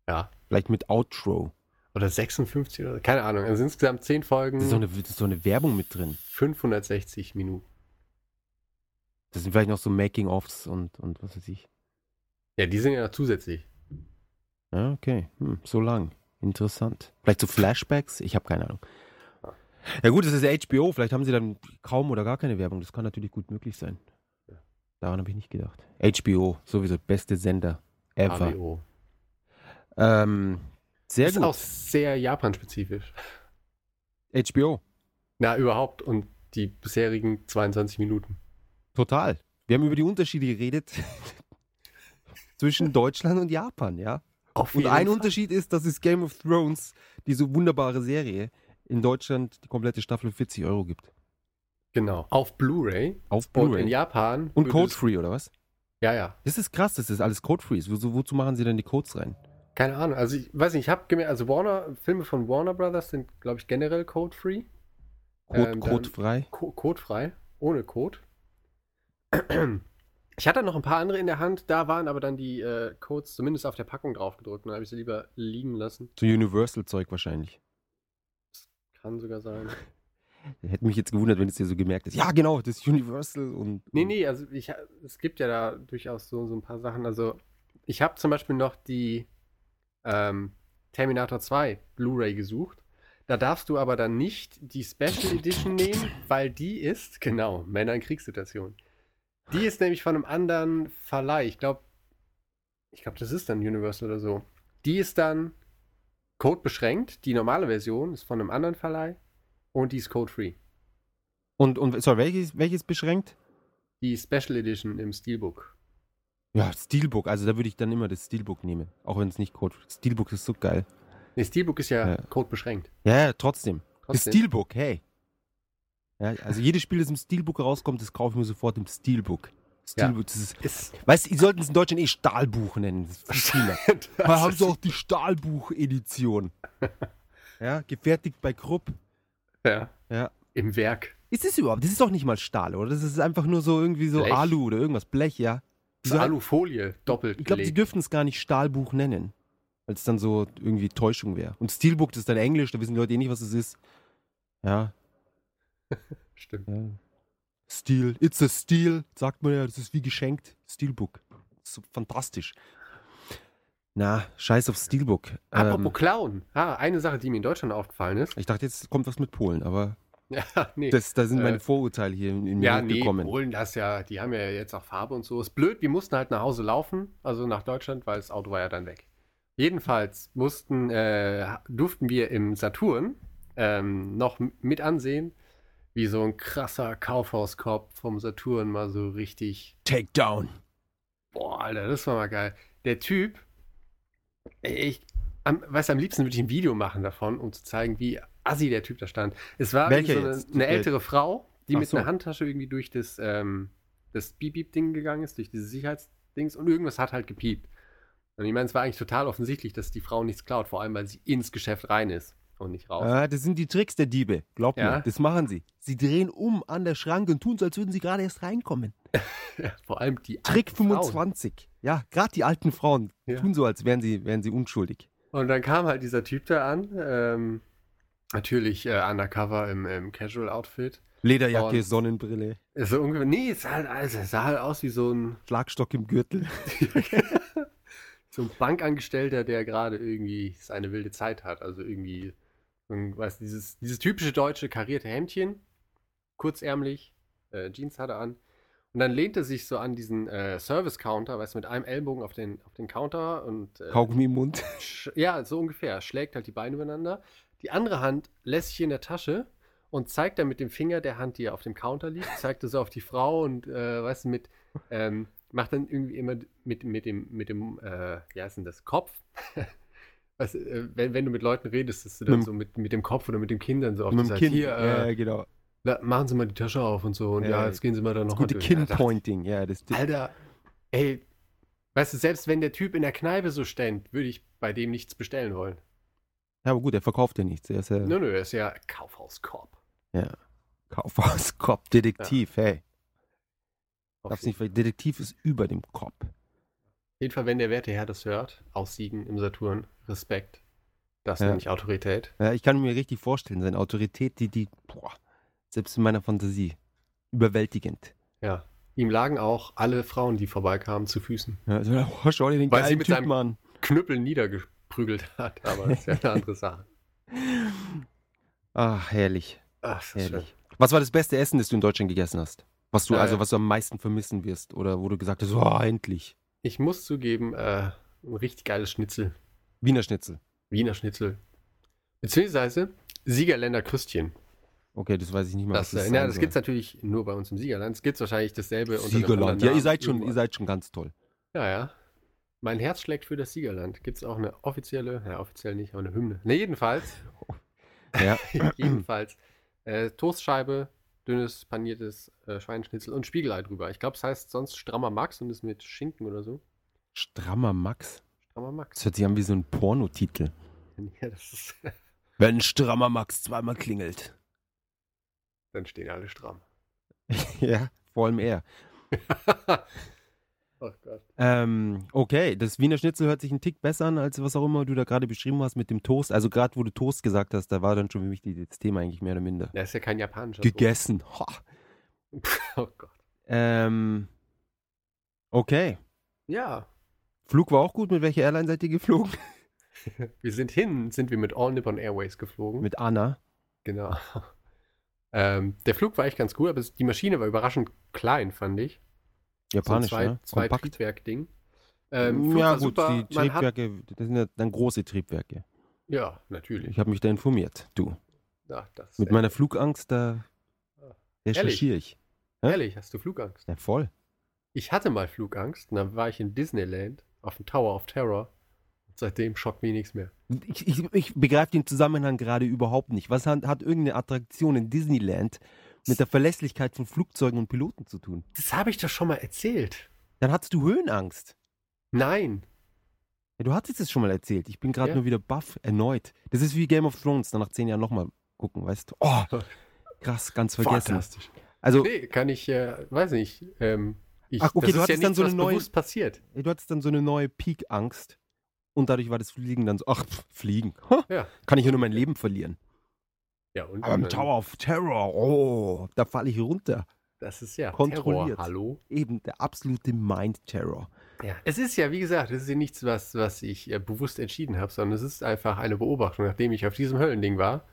Ja. Vielleicht mit Outro. Oder 56 oder keine Ahnung. Also insgesamt 10 Folgen, Das ist, so eine, ist so eine Werbung mit drin. 560 Minuten. Das sind vielleicht noch so Making-ofs und, und was weiß ich. Ja, die sind ja noch zusätzlich. Ja, okay. Hm, so lang. Interessant. Vielleicht so Flashbacks? Ich habe keine Ahnung. Ja gut, das ist ja HBO. Vielleicht haben sie dann kaum oder gar keine Werbung. Das kann natürlich gut möglich sein. Daran habe ich nicht gedacht. HBO, sowieso beste Sender ever. HBO. Ähm, sehr ist gut. auch sehr Japan-spezifisch. HBO, Na, überhaupt. Und die bisherigen 22 Minuten. total. Wir haben über die Unterschiede geredet [LAUGHS] zwischen Deutschland und Japan, ja. Auf Und ein Fall. Unterschied ist, dass es Game of Thrones, diese wunderbare Serie, in Deutschland die komplette Staffel für 40 Euro gibt. Genau. Auf Blu-ray. Auf Und in Blu-ray. Japan. Und Code-Free, oder was? Ja, ja. Das ist krass, das ist alles Code-Free. Wo, wozu machen sie denn die Codes rein? Keine Ahnung. Also, ich weiß nicht, ich habe gemerkt, also Warner, Filme von Warner Brothers sind, glaube ich, generell code-free. Code, Ähm, codefrei? Co codefrei. Ohne Code. [CLEARS THROAT] Ich hatte noch ein paar andere in der Hand, da waren aber dann die äh, Codes zumindest auf der Packung drauf gedrückt. Dann habe ich sie lieber liegen lassen. So Universal-Zeug wahrscheinlich. Kann sogar sein. [LAUGHS] Hätte mich jetzt gewundert, wenn es dir so gemerkt ist. Ja, genau, das ist Universal und. Nee, nee, also ich, es gibt ja da durchaus so, so ein paar Sachen. Also ich habe zum Beispiel noch die ähm, Terminator 2 Blu-ray gesucht. Da darfst du aber dann nicht die Special Edition nehmen, weil die ist, [LAUGHS] genau, Männer in Kriegssituationen. Die ist nämlich von einem anderen Verleih. Ich glaube, ich glaube, das ist dann Universal oder so. Die ist dann codebeschränkt. Die normale Version ist von einem anderen Verleih und die ist code-free. Und, und sorry, welches, welches beschränkt? Die Special Edition im Steelbook. Ja, Steelbook. Also da würde ich dann immer das Steelbook nehmen. Auch wenn es nicht Code. Steelbook ist so geil. Nee, Steelbook ist ja, Ja. codebeschränkt. Ja, ja, trotzdem. Das Trotzdem. Steelbook, hey. Ja, also jedes Spiel, das im Steelbook rauskommt, das kaufe ich mir sofort im Steelbook. Steelbook, das ist. Ist Weißt du, die sollten es in Deutschland eh Stahlbuch nennen. Das. [LAUGHS] Das Da haben sie auch die Stahlbuch-Edition. [LAUGHS] Ja, gefertigt bei Krupp. ja, Ja. im Werk. Ist es überhaupt? Das ist doch nicht mal Stahl, oder? Das ist einfach nur so irgendwie so Blech. Alu oder irgendwas. Blech, ja. Hat- Alufolie, doppelt Ich glaube, sie dürften es gar nicht Stahlbuch nennen. Weil es dann so irgendwie Täuschung wäre. Und Steelbook, das ist dann Englisch, da wissen die Leute eh nicht, was es ist. Ja. [LAUGHS] Stimmt. ja. Steel, it's a Steel, sagt man ja, das ist wie geschenkt. Steelbook. So fantastisch. Na, scheiß auf Steelbook. Apropos Ähm, Clown. Ah, eine Sache, die mir in Deutschland aufgefallen ist. ich dachte, jetzt kommt was mit Polen, aber Ja, nee. das, da sind Äh, meine Vorurteile hier in, mir ja, nee, hochgekommen. Polen, das ja, die haben ja jetzt auch Farbe und so. Ist blöd, wir mussten halt nach Hause laufen, also nach Deutschland, weil das Auto war ja dann weg. Jedenfalls mussten, äh, durften wir im Saturn ähm, noch mit ansehen, wie so ein krasser Kaufhauskorb vom Saturn mal so richtig Takedown. Boah, Alter, das war mal geil. Der Typ, ich, am, weißt du, am liebsten würde ich ein Video machen davon, um zu zeigen, wie assi der Typ da stand. Es war so eine, eine ältere Frau, die Ach mit so. einer Handtasche irgendwie durch das, ähm, das Beep-Beep-Ding gegangen ist, durch dieses Sicherheitsdings und irgendwas hat halt gepiept. Und ich meine, es war eigentlich total offensichtlich, dass die Frau nichts klaut, vor allem, weil sie ins Geschäft rein ist und nicht raus. Ah, das sind die Tricks der Diebe. Glaubt Ja. mir, das machen sie. Sie drehen um an der Schranke und tun so, als würden sie gerade erst reinkommen. [LAUGHS] vor allem die Trick alten Frauen. 25. Ja, gerade die alten Frauen Ja. tun so, als wären sie, wären sie unschuldig. Und dann kam halt dieser Typ da an, ähm, natürlich äh, undercover im, im Casual-Outfit. Lederjacke, Und- Sonnenbrille, So ungefähr, nee, es sah halt, also, es sah halt aus wie so ein, Schlagstock im Gürtel. [LAUGHS] so ein Bankangestellter, der gerade irgendwie seine wilde Zeit hat. Also irgendwie, du, dieses, dieses typische deutsche karierte Hemdchen, kurzärmlich, äh, Jeans hat er an. Und dann lehnt er sich so an diesen äh, Service-Counter, weißt du, mit einem Ellbogen auf den, auf den Counter und äh, Kaugummi im Mund. ja, so ungefähr, schlägt halt die Beine übereinander. Die andere Hand lässt sich in der Tasche und zeigt dann mit dem Finger der Hand, die auf dem Counter liegt, zeigt so auf die Frau und, äh, weißt du, mit, ähm, macht dann irgendwie immer mit, mit dem, mit dem, äh, wie heißt denn das, Kopf? weißt, [LAUGHS] du, äh, wenn, wenn du mit Leuten redest, dass du dann Mit so mit, mit dem Kopf oder mit dem Kindern so auf Mit dem Kinn. hier, ja, äh, genau. la- machen Sie mal die Tasche auf und so und ja, Ja, jetzt gehen Sie mal da noch Das gute durch. Ja. Ja, das, Alter, ey, weißt du, selbst wenn der Typ in der Kneipe so stand, würde ich bei dem nichts bestellen wollen. Ja, aber gut, er verkauft ja nichts. Er ist ja Nö, nö, er ist ja Kaufhauskorb. Kaufhauskopf, Detektiv, hey. Auf Darf's nicht, weil Detektiv ist über dem Kopf. Auf jeden Fall, wenn der werte Herr das hört, aussiegen im Saturn, Respekt. Das Ja. nenne ich Autorität. Ja, ich kann mir richtig vorstellen, seine Autorität, die, die, boah, selbst in meiner Fantasie, überwältigend. Ja. Ihm lagen auch alle Frauen, die vorbeikamen, zu Füßen. Ja, also, oh, schau dir den Weil sie mit Typen an. Knüppel niedergeprügelt hat, [LAUGHS] aber das ist ja eine andere Sache. Ach, herrlich, Ach, das schön. herrlich. Was war das beste Essen, das du in Deutschland gegessen hast? Was du, Äh. also, was du am meisten vermissen wirst? Oder wo du gesagt hast, oh, endlich. Ich muss zugeben, äh, ein richtig geiles Schnitzel. Wiener Schnitzel. Wiener Schnitzel. Beziehungsweise Siegerländer Krüstchen. Okay, das weiß ich nicht mal. Das, was äh, ja, das gibt es natürlich nur bei uns im Siegerland. Es gibt wahrscheinlich dasselbe Siegerland. Ja, ihr seid schon, irgendwo. ihr seid schon ganz toll. Ja, ja. Mein Herz schlägt für das Siegerland. Gibt es auch eine offizielle, ja, offiziell nicht, aber eine Hymne. Ne, jedenfalls. [LAUGHS] Ja. [LAUGHS] jedenfalls. Äh, Toastscheibe, dünnes paniertes äh, Schweineschnitzel und Spiegelei drüber. Ich glaube, es heißt sonst strammer Max und ist mit Schinken oder so. Strammer Max. Strammer Max. Das hört sich an wie so ein Pornotitel. [LAUGHS] Ja, das ist, Wenn Strammer Max zweimal klingelt. dann stehen alle stramm. ja, vor allem er. Oh Gott. Ähm, okay, das Wiener Schnitzel hört sich einen Tick besser an, als was auch immer du da gerade beschrieben hast mit dem Toast. Also gerade wo du Toast gesagt hast, da war dann schon für mich das Thema eigentlich mehr oder minder. Das ist ja kein japanischer Gegessen. [LAUGHS] Oh Gott. Ähm, okay. Ja. Flug war auch gut. Mit welcher Airline seid ihr geflogen? [LAUGHS] Wir sind hin, sind wir mit All Nippon Airways geflogen. Mit Anna. Genau. [LAUGHS] Ähm, der Flug war echt ganz cool, aber die Maschine war überraschend klein, fand ich. Japanisch, so zwei, ja. zwei Kompakt. Triebwerk-Ding. Ähm, ja gut, super. die Triebwerke, das sind ja dann große Triebwerke. ja, natürlich. Ich habe mich da informiert, du. Das Mit meiner Flugangst, da recherchiere ich. Hä? Ehrlich, hast du Flugangst? Ja, voll. Ich hatte mal Flugangst und dann war ich in Disneyland auf dem Tower of Terror. Und seitdem schockt mich nichts mehr. Ich, ich, ich begreife den Zusammenhang gerade überhaupt nicht. Was hat, hat irgendeine Attraktion in Disneyland mit der Verlässlichkeit von Flugzeugen und Piloten zu tun? Das habe ich doch schon mal erzählt. Dann hattest du Höhenangst. Nein. Ja, du hattest es schon mal erzählt. Ich bin gerade Ja. nur wieder baff, erneut. Das ist wie Game of Thrones, dann nach zehn Jahren nochmal gucken, weißt du? Oh, [LAUGHS] krass, ganz vergessen. Fantastisch. Also, Nee, kann ich, äh, weiß nicht. Ähm, ich, Ach, okay, das du ist ja hattest dann nichts, so eine neue- passiert. du hattest dann so eine neue Peak-Angst und dadurch war das Fliegen dann so, ach, pff, Fliegen. Ha, Ja. Kann ich ja nur mein Leben verlieren. Ja, und Aber im Tower of Terror, oh, da falle ich runter. Das ist ja Kontrolliert. Terror. Hallo? Eben der absolute Mind-Terror. Ja. Es ist ja, wie gesagt, es ist ja nichts, was, was ich äh, bewusst entschieden habe, sondern es ist einfach eine Beobachtung. Nachdem ich auf diesem Höllending war,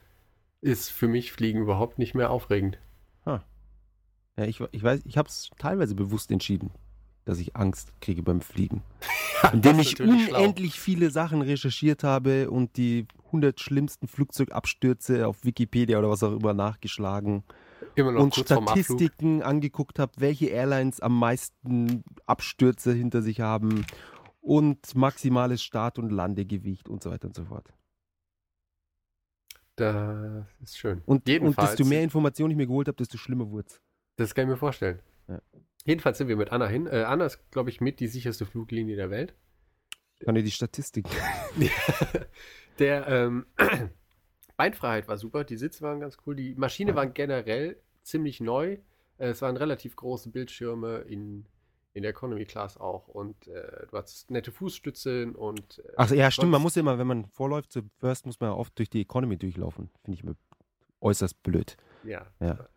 ist für mich Fliegen überhaupt nicht mehr aufregend. Ja, ich, ich weiß, ich habe es teilweise bewusst entschieden, dass ich Angst kriege beim Fliegen. [LAUGHS] Indem ich natürlich schlau. unendlich viele Sachen recherchiert habe und die 100 schlimmsten Flugzeugabstürze auf Wikipedia oder was auch immer nachgeschlagen und. Statistiken angeguckt habe, welche Airlines am meisten Abstürze hinter sich haben und maximales Start- und Landegewicht und so weiter und so fort. Das ist schön. Und, und desto mehr Informationen ich mir geholt habe, desto schlimmer wurde es. Das kann ich mir vorstellen. Ja. Jedenfalls sind wir mit Anna hin. Äh, Anna ist, glaube ich, mit die sicherste Fluglinie der Welt. Kann dir die Statistiken. [LAUGHS] Der ähm, [CLEARS THROAT] Beinfreiheit war super, die Sitze waren ganz cool, die Maschine war generell ziemlich neu. Äh, es waren relativ große Bildschirme in, in der Economy Class auch und äh, du hattest nette Fußstützen und äh, Ach ja, stimmt. Man muss immer, wenn man vorläuft, zu First muss man ja oft durch die Economy durchlaufen. Finde ich immer äußerst blöd. Ja. Ja.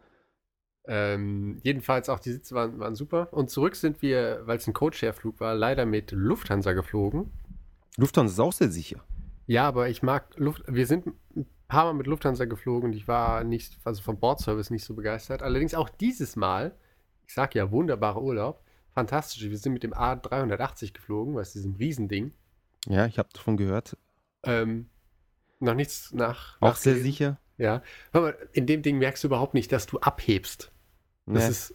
Ähm, jedenfalls auch die Sitze waren, waren super. Und zurück sind wir, weil es ein Codeshare-Flug war, leider mit Lufthansa geflogen. Lufthansa ist auch sehr sicher. Ja, aber ich mag Luft. Wir sind ein paar Mal mit Lufthansa geflogen und ich war nicht, also vom Bordservice nicht so begeistert. Allerdings auch dieses Mal, ich sag ja, wunderbarer Urlaub, fantastisch. Wir sind mit dem A380 geflogen, was ist diesem Riesending. Ja, ich habe davon gehört. Ähm, noch nichts nach. Auch sehr sicher. Ja. Aber in dem Ding merkst du überhaupt nicht, dass du abhebst. Das Nee, ist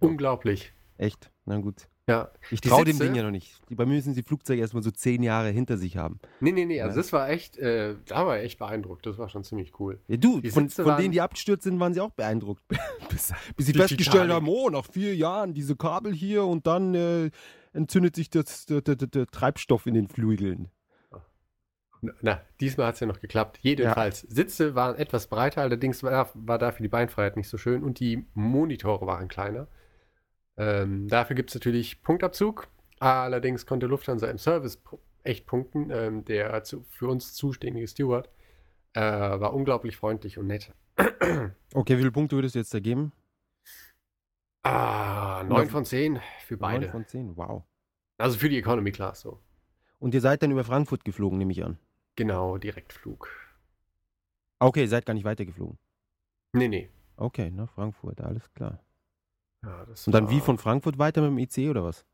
unglaublich. echt. Na gut. Ja. Ich traue dem Ding ja noch nicht. Die, bei mir müssen die Flugzeuge erstmal so zehn Jahre hinter sich haben. Nee, nee, nee. Also Ja. das war echt, äh, da war ich echt beeindruckt. Das war schon ziemlich cool. Ja, du, Die von, von denen, die abgestürzt sind, waren sie auch beeindruckt. [LAUGHS] bis, bis sie festgestellt Titanic. haben, oh, nach vier Jahren diese Kabel hier und dann äh, entzündet sich das, der, der, der Treibstoff in den Flügeln. Na, diesmal hat es ja noch geklappt. Jedenfalls, Sitze waren etwas breiter, allerdings war, war dafür die Beinfreiheit nicht so schön und die Monitore waren kleiner. Ähm, dafür gibt es natürlich Punktabzug. Allerdings konnte Lufthansa im Service echt punkten. Ähm, der zu, für uns zuständige Steward äh, war unglaublich freundlich und nett. Okay, wie viele Punkte würdest du jetzt da geben? Ah, 9 von 10 für Neun beide. von zehn, wow. Also für die Economy Class so. Und ihr seid dann über Frankfurt geflogen, nehme ich an. Genau, Direktflug. Okay, ihr seid gar nicht weitergeflogen. Nee, nee. Okay, nach Frankfurt, alles klar. Ja, Und dann wie war- von Frankfurt weiter mit dem IC oder was?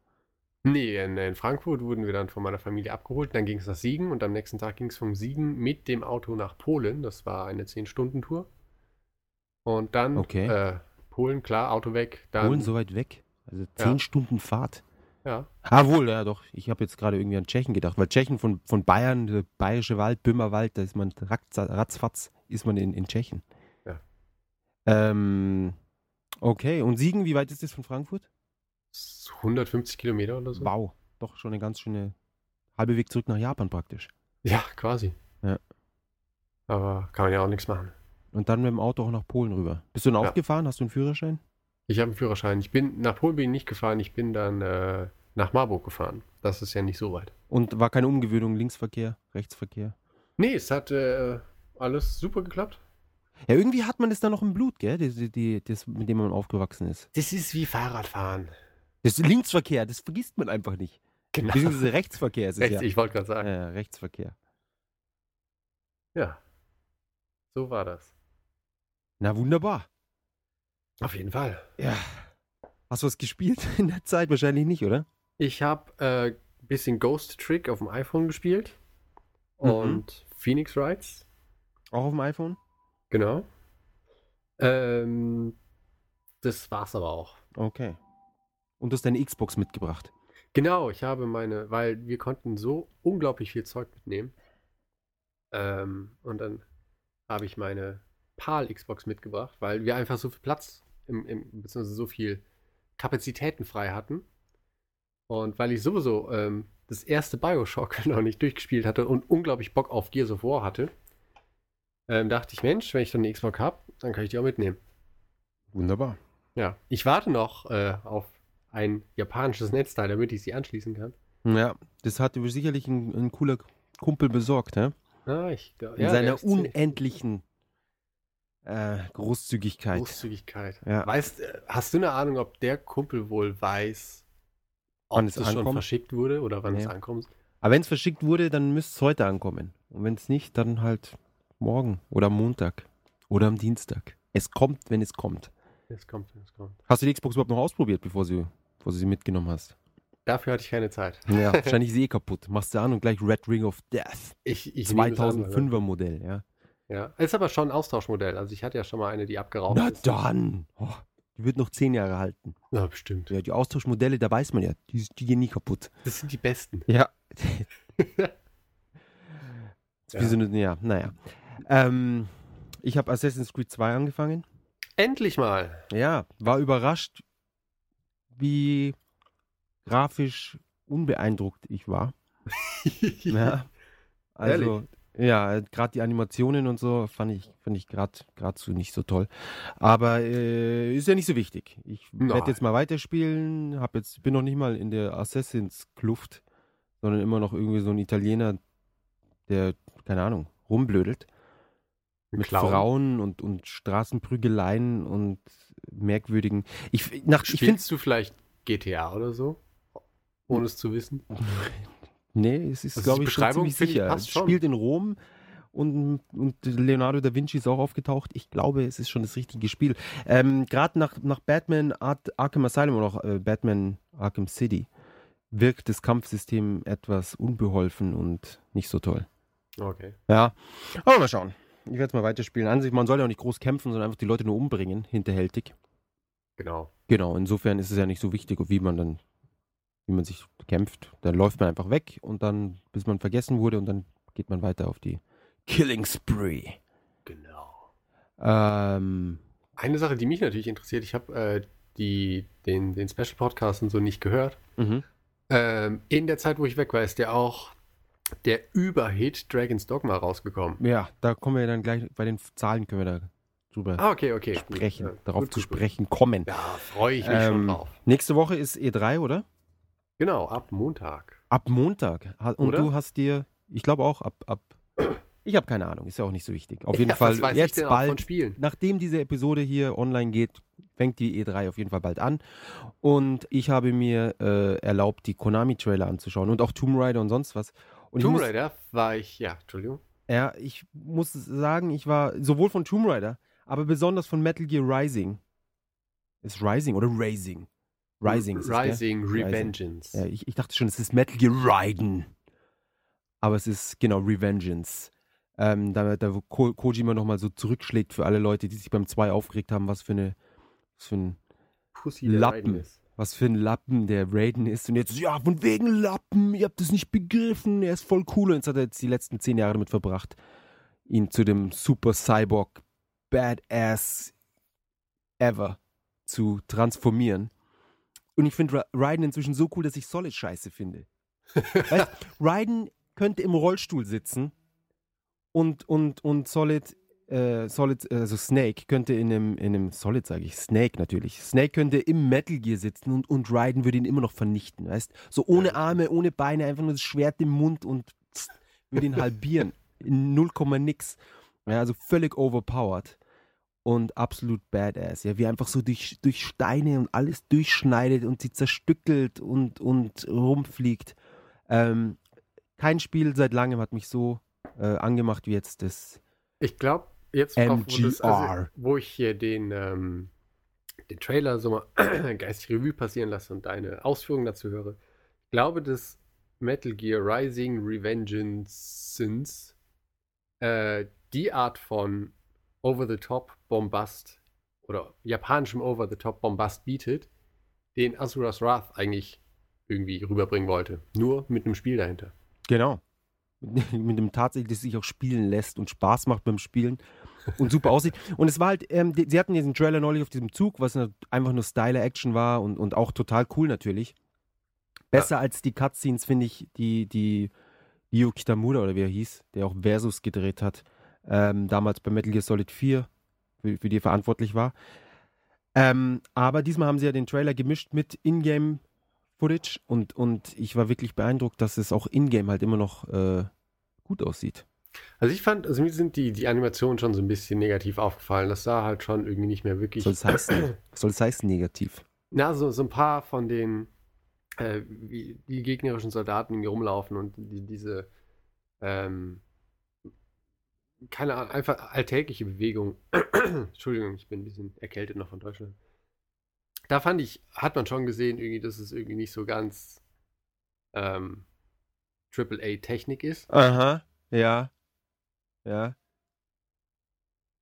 Nee, in, in Frankfurt wurden wir dann von meiner Familie abgeholt. Dann ging es nach Siegen und am nächsten Tag ging es vom Siegen mit dem Auto nach Polen. Das war eine 10-Stunden-Tour. Und dann Okay. äh, Polen, klar, Auto weg. Dann, Polen so weit weg? Also zehn Ja. Stunden Fahrt. Ja, Ah, wohl, ja doch. Ich habe jetzt gerade irgendwie an Tschechen gedacht, weil Tschechen von, von Bayern, der Bayerische Wald, Böhmerwald, da ist man ratz, ratzfatz, ist man in, in Tschechen. Ja. Ähm, okay, und Siegen, wie weit ist das von Frankfurt? s- 150 Kilometer oder so. Wow, doch schon eine ganz schöne halbe Weg zurück nach Japan praktisch. Ja, quasi. Ja. Aber kann man ja auch nichts machen. Und dann mit dem Auto auch nach Polen rüber. Bist du auch Ja. gefahren? Hast du einen Führerschein? Ich habe einen Führerschein. Ich bin nach Polen bin ich nicht gefahren. Ich bin dann äh, nach Marburg gefahren. Das ist ja nicht so weit. Und war keine Umgewöhnung, Linksverkehr, Rechtsverkehr? Nee, es hat äh, alles super geklappt. Ja, irgendwie hat man das dann noch im Blut, gell? Die, die, das, mit dem man aufgewachsen ist. Das ist wie Fahrradfahren. Das Linksverkehr, das vergisst man einfach nicht. Genau. Beziehungsweise Rechtsverkehr ist es Rechts, ja. Ich wollte gerade sagen. Ja, Rechtsverkehr. Ja. So war das. Na wunderbar. Auf jeden Fall. Ja. Hast du was gespielt [LAUGHS] in der Zeit? Wahrscheinlich nicht, oder? Ich habe ein äh, bisschen Ghost Trick auf dem iPhone gespielt. Mhm. Und Phoenix Wrights. Auch auf dem iPhone? Genau. Ähm, das war's aber auch. Okay. Und du hast deine Xbox mitgebracht. Genau, ich habe meine, weil wir konnten so unglaublich viel Zeug mitnehmen. Ähm, und dann habe ich meine PAL-Xbox mitgebracht, weil wir einfach so viel Platz, im, im, beziehungsweise so viel Kapazitäten frei hatten. Und weil ich sowieso ähm, das erste Bioshock [LAUGHS] noch nicht durchgespielt hatte und unglaublich Bock auf Gears of War hatte, ähm, dachte ich, Mensch, wenn ich dann eine Xbox habe, dann kann ich die auch mitnehmen. Wunderbar. Ja, ich warte noch äh, auf ein japanisches Netzteil, damit ich sie anschließen kann. Ja, das hat sicherlich ein, ein cooler Kumpel besorgt, hä? Ah, ich, glaub- In ja, seiner unendlichen Äh, Großzügigkeit. Großzügigkeit. Ja. Weißt, äh, hast du eine Ahnung, ob der Kumpel wohl weiß, ob Wann es es schon verschickt wurde oder wann Nee. es ankommt? Aber wenn es verschickt wurde, dann müsste es heute ankommen. Und wenn es nicht, dann halt morgen oder am Montag oder am Dienstag. Es kommt, wenn es kommt. Es kommt, es kommt. Hast du die Xbox überhaupt noch ausprobiert, bevor, sie, bevor du sie mitgenommen hast? Dafür hatte ich keine Zeit. Ja, [LAUGHS] wahrscheinlich ist sie eh kaputt. Machst du an und gleich Red Ring of Death. Ich, ich nehme es an, 2005er Modell, ja. Ja, ist aber schon ein Austauschmodell. Also ich hatte ja schon mal eine, die abgeraucht Na ist. dann! Oh, die wird noch zehn Jahre halten. Ja, bestimmt. Ja, die Austauschmodelle, da weiß man ja, die, die gehen nie kaputt. Das sind die besten. Ja. [LAUGHS] Ja. So eine, ja, naja. Ähm, ich habe Assassin's Creed 2 angefangen. Endlich mal. Ja, war überrascht, wie grafisch unbeeindruckt ich war. [LAUGHS] Ja. Also, ja, gerade die Animationen und so fand ich, fand ich gerade so nicht so toll. Aber äh, ist ja nicht so wichtig. Ich werde jetzt mal weiterspielen. Hab jetzt, bin noch nicht mal in der Assassins-Kluft, sondern immer noch irgendwie so ein Italiener, der, keine Ahnung, rumblödelt. Mit Clown. Frauen und, und Straßenprügeleien und merkwürdigen. Ich, nach, ich finde Spielst du vielleicht GTA oder so? Ohne es zu wissen? [LAUGHS] Nee, es ist, Also glaube ich, schon ziemlich sicher. Es spielt in Rom und, und Leonardo da Vinci ist auch aufgetaucht. Ich glaube, es ist schon das richtige Spiel. Ähm, Gerade nach, nach Batman Ar Arkham Asylum oder auch äh, Batman Arkham City wirkt das Kampfsystem etwas unbeholfen und nicht so toll. Okay. Ja, aber mal schauen. Ich werde es mal weiterspielen. An sich, man soll ja auch nicht groß kämpfen, sondern einfach die Leute nur umbringen, hinterhältig. Genau. Genau, insofern ist es ja nicht so wichtig, wie man dann, wie man sich kämpft. Dann läuft man einfach weg und dann, bis man vergessen wurde und dann geht man weiter auf die Killing Spree. Genau. Ähm, Eine Sache, die mich natürlich interessiert, ich habe äh, die, den, den Special Podcast und so nicht gehört. mhm. Ähm, in der Zeit, wo ich weg war, ist der auch der Überhit Dragon's Dogma rausgekommen. Ja, da kommen wir dann gleich, bei den Zahlen können wir da drüber Ah, okay, okay. sprechen, Ja, darauf gut, zu gut, sprechen kommen. Ja, freue ich mich schon Ähm, drauf. nächste Woche ist E3, oder? Genau, ab Montag. Ab Montag. Und Oder? du hast dir, ich glaube auch, ab, ab ich habe keine Ahnung, ist ja auch nicht so wichtig. Auf jeden Ja, Fall jetzt bald Spielen. nachdem diese Episode hier online geht, fängt die E3 auf jeden Fall bald an. Und ich habe mir äh, erlaubt, die Konami-Trailer anzuschauen und auch Tomb Raider und sonst was. Und Tomb muss, Raider war ich, ja, Entschuldigung. ja, ich muss sagen, ich war sowohl von Tomb Raider, aber besonders von Metal Gear Rising. Ist Rising oder Rising? Rising. ist es? Rising Revengeance. Ja, ich, ich dachte schon, es ist Metal Gear Raiden. Aber es ist genau Revengeance. Ähm, da, da wo Ko Kojima nochmal so zurückschlägt für alle Leute, die sich beim 2 aufgeregt haben, was für eine, was für ein, Pussy Lappen. Was für ein Lappen der Raiden ist. Und jetzt, ja, von wegen Lappen, ihr habt das nicht begriffen, er ist voll cool. Und jetzt hat er jetzt die letzten zehn Jahre damit verbracht, ihn zu dem Super Cyborg Badass ever zu transformieren. Und ich finde Ra- Raiden inzwischen so cool, dass ich Solid scheiße finde. weißt, [LAUGHS] Raiden könnte im Rollstuhl sitzen und, und, und Solid, äh, Solid, also Snake könnte in einem, in einem Solid sage ich, Snake natürlich. Snake könnte im Metal Gear sitzen und, und Raiden würde ihn immer noch vernichten, weißt? So ohne Arme, ohne Beine, einfach nur das Schwert im Mund und pst, würde ihn halbieren. [LAUGHS] In 0, nix. Ja, also völlig overpowered und absolut badass. Ja, wie einfach so durch, durch Steine und alles durchschneidet und sie zerstückelt und, und rumfliegt. Ähm, kein Spiel seit langem hat mich so äh, angemacht wie jetzt das. Ich glaube, jetzt, drauf, wo, das, also, MGR. wo ich hier den, ähm, den Trailer so mal [CLEARS THROAT] geistig Revue passieren lasse und deine Ausführungen dazu höre, ich glaube, dass Metal Gear Rising Revengeance äh, die Art von Over-the-Top Bombast oder japanischem Over-the-Top Bombast bietet, den Asuras Wrath eigentlich irgendwie rüberbringen wollte. Nur mit einem Spiel dahinter. Genau. [LAUGHS] Mit, dem tatsächlich, das sich auch spielen lässt und Spaß macht beim Spielen und super [LAUGHS] aussieht. Und es war halt, ähm, die, sie hatten diesen Trailer neulich auf diesem Zug, was einfach nur Styler-Action war und, und auch total cool natürlich. Besser als die Cutscenes, finde ich, die, die Yu Kitamura oder wie er hieß, der auch Versus gedreht hat, ähm, damals bei Metal Gear Solid 4, für, für die er verantwortlich war. Ähm, aber diesmal haben sie ja den Trailer gemischt mit Ingame Footage und, und ich war wirklich beeindruckt, dass es auch in-game halt immer noch äh, gut aussieht. Also ich fand, also mir sind die, die Animationen schon so ein bisschen negativ aufgefallen. Das sah halt schon irgendwie nicht mehr wirklich. Soll es heißen? [CLEARS THROAT] Soll es heißen negativ? Na, so, so ein paar von den, äh, wie die gegnerischen Soldaten irgendwie rumlaufen und die, diese, ähm, keine Ahnung, einfach alltägliche Bewegung. [CLEARS THROAT] Entschuldigung, ich bin ein bisschen erkältet noch von Deutschland. Da fand ich, hat man schon gesehen, irgendwie, dass es irgendwie nicht so ganz ähm, AAA-Technik ist. Aha, ja. Ja.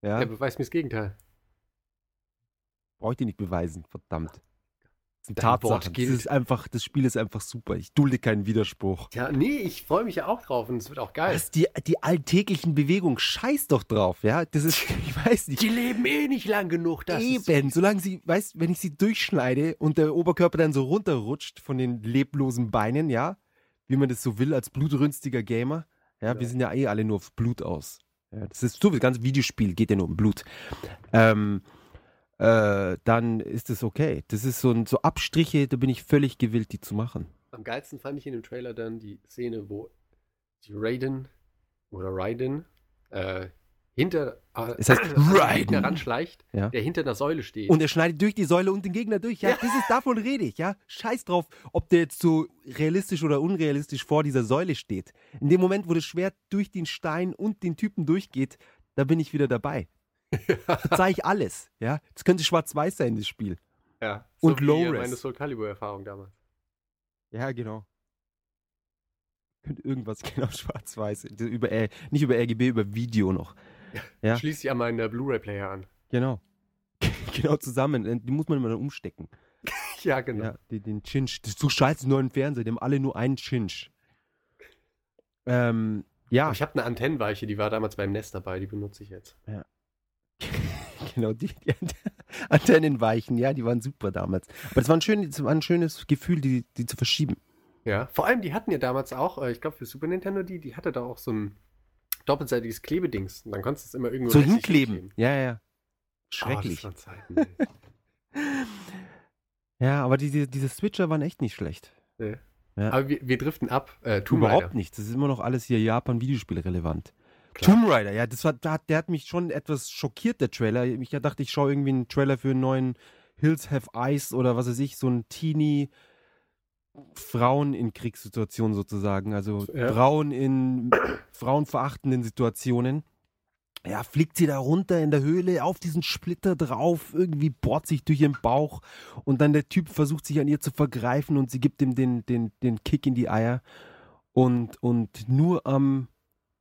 Ja, Er beweist mir das Gegenteil. brauche ich dir nicht beweisen, verdammt. Das gilt. ist einfach, das Spiel ist einfach super. Ich dulde keinen Widerspruch. Ja, nee, ich freue mich ja auch drauf und es wird auch geil. Was, die, die alltäglichen Bewegungen, scheiß doch drauf, ja. Das ist, [LAUGHS] ich weiß nicht. Die leben eh nicht lang genug, das ist Eben, solange sie, weißt, wenn ich sie durchschneide und der Oberkörper dann so runterrutscht von den leblosen Beinen, ja, wie man das so will als blutrünstiger Gamer, ja, wir Ja. sind ja eh alle nur auf Blut aus. Ja, das ist so, das ganze Videospiel geht ja nur um Blut. Ähm, äh, dann ist es okay. Das ist so, ein, so Abstriche, da bin ich völlig gewillt, die zu machen. Am geilsten fand ich in dem Trailer dann die Szene, wo die Raiden oder Raiden äh, hinter äh, Es heißt [CLEARS THROAT] Raiden. Gegner ranschleicht, Ja. der hinter der Säule steht. Und er schneidet durch die Säule und den Gegner durch. Ja, Ja. das ist davon rede ich, ja. Scheiß drauf, ob der jetzt so realistisch oder unrealistisch vor dieser Säule steht. In dem Moment, wo das Schwert durch den Stein und den Typen durchgeht, da bin ich wieder dabei. [LAUGHS] Verzeih ich alles, ja. Das könnte schwarz-weiß sein, das Spiel. ja, und wie Low-Res. meine Soul Calibur-Erfahrung damals. Ja, genau. Könnte irgendwas genau schwarz-weiß. Über, äh, nicht über RGB, über Video noch. [LAUGHS] Ja. Schließt sich an meinen äh, Blu-ray-Player an. Genau. [LAUGHS] genau zusammen. Äh, Die muss man immer dann umstecken. Ja, genau. Ja, den, den Chinch. Das ist so scheiße neuen Fernseher, die haben alle nur einen Chinch. Ähm, ja, Aber Ich habe eine Antennenweiche, die war damals beim Nest dabei, die benutze ich jetzt. [LAUGHS] genau, die, die [LAUGHS] Antennenweichen, ja, die waren super damals. Aber es war ein, schön, es war ein schönes Gefühl, die, die zu verschieben. Ja, vor allem, die hatten ja damals auch, äh, ich glaube für Super Nintendo, die, die hatte da auch so ein doppelseitiges Klebedings. Und dann konntest du es immer irgendwo So hinkleben. Ja, ja. Oh, Schrecklich. das waren Zeiten, [LAUGHS] ja, aber diese, diese Switcher waren echt nicht schlecht. Nee. Ja. Aber wir, wir driften ab. Äh, Überhaupt Raider. nicht. Das ist immer noch alles hier Japan-Videospiel relevant. Klar. Tomb Raider, ja, das war, der, hat- der hat mich schon etwas schockiert, der Trailer. Ich dachte, ich schaue irgendwie einen Trailer für einen neuen Hills Have Ice oder was weiß ich, so ein Teenie Frauen in Kriegssituationen sozusagen. Also Ja. Frauen in [COUGHS] frauenverachtenden Situationen. Ja, fliegt sie da runter in der Höhle auf diesen Splitter drauf, irgendwie bohrt sich durch ihren Bauch und dann der Typ versucht sich an ihr zu vergreifen und sie gibt ihm den, den, den Kick in die Eier und, und nur am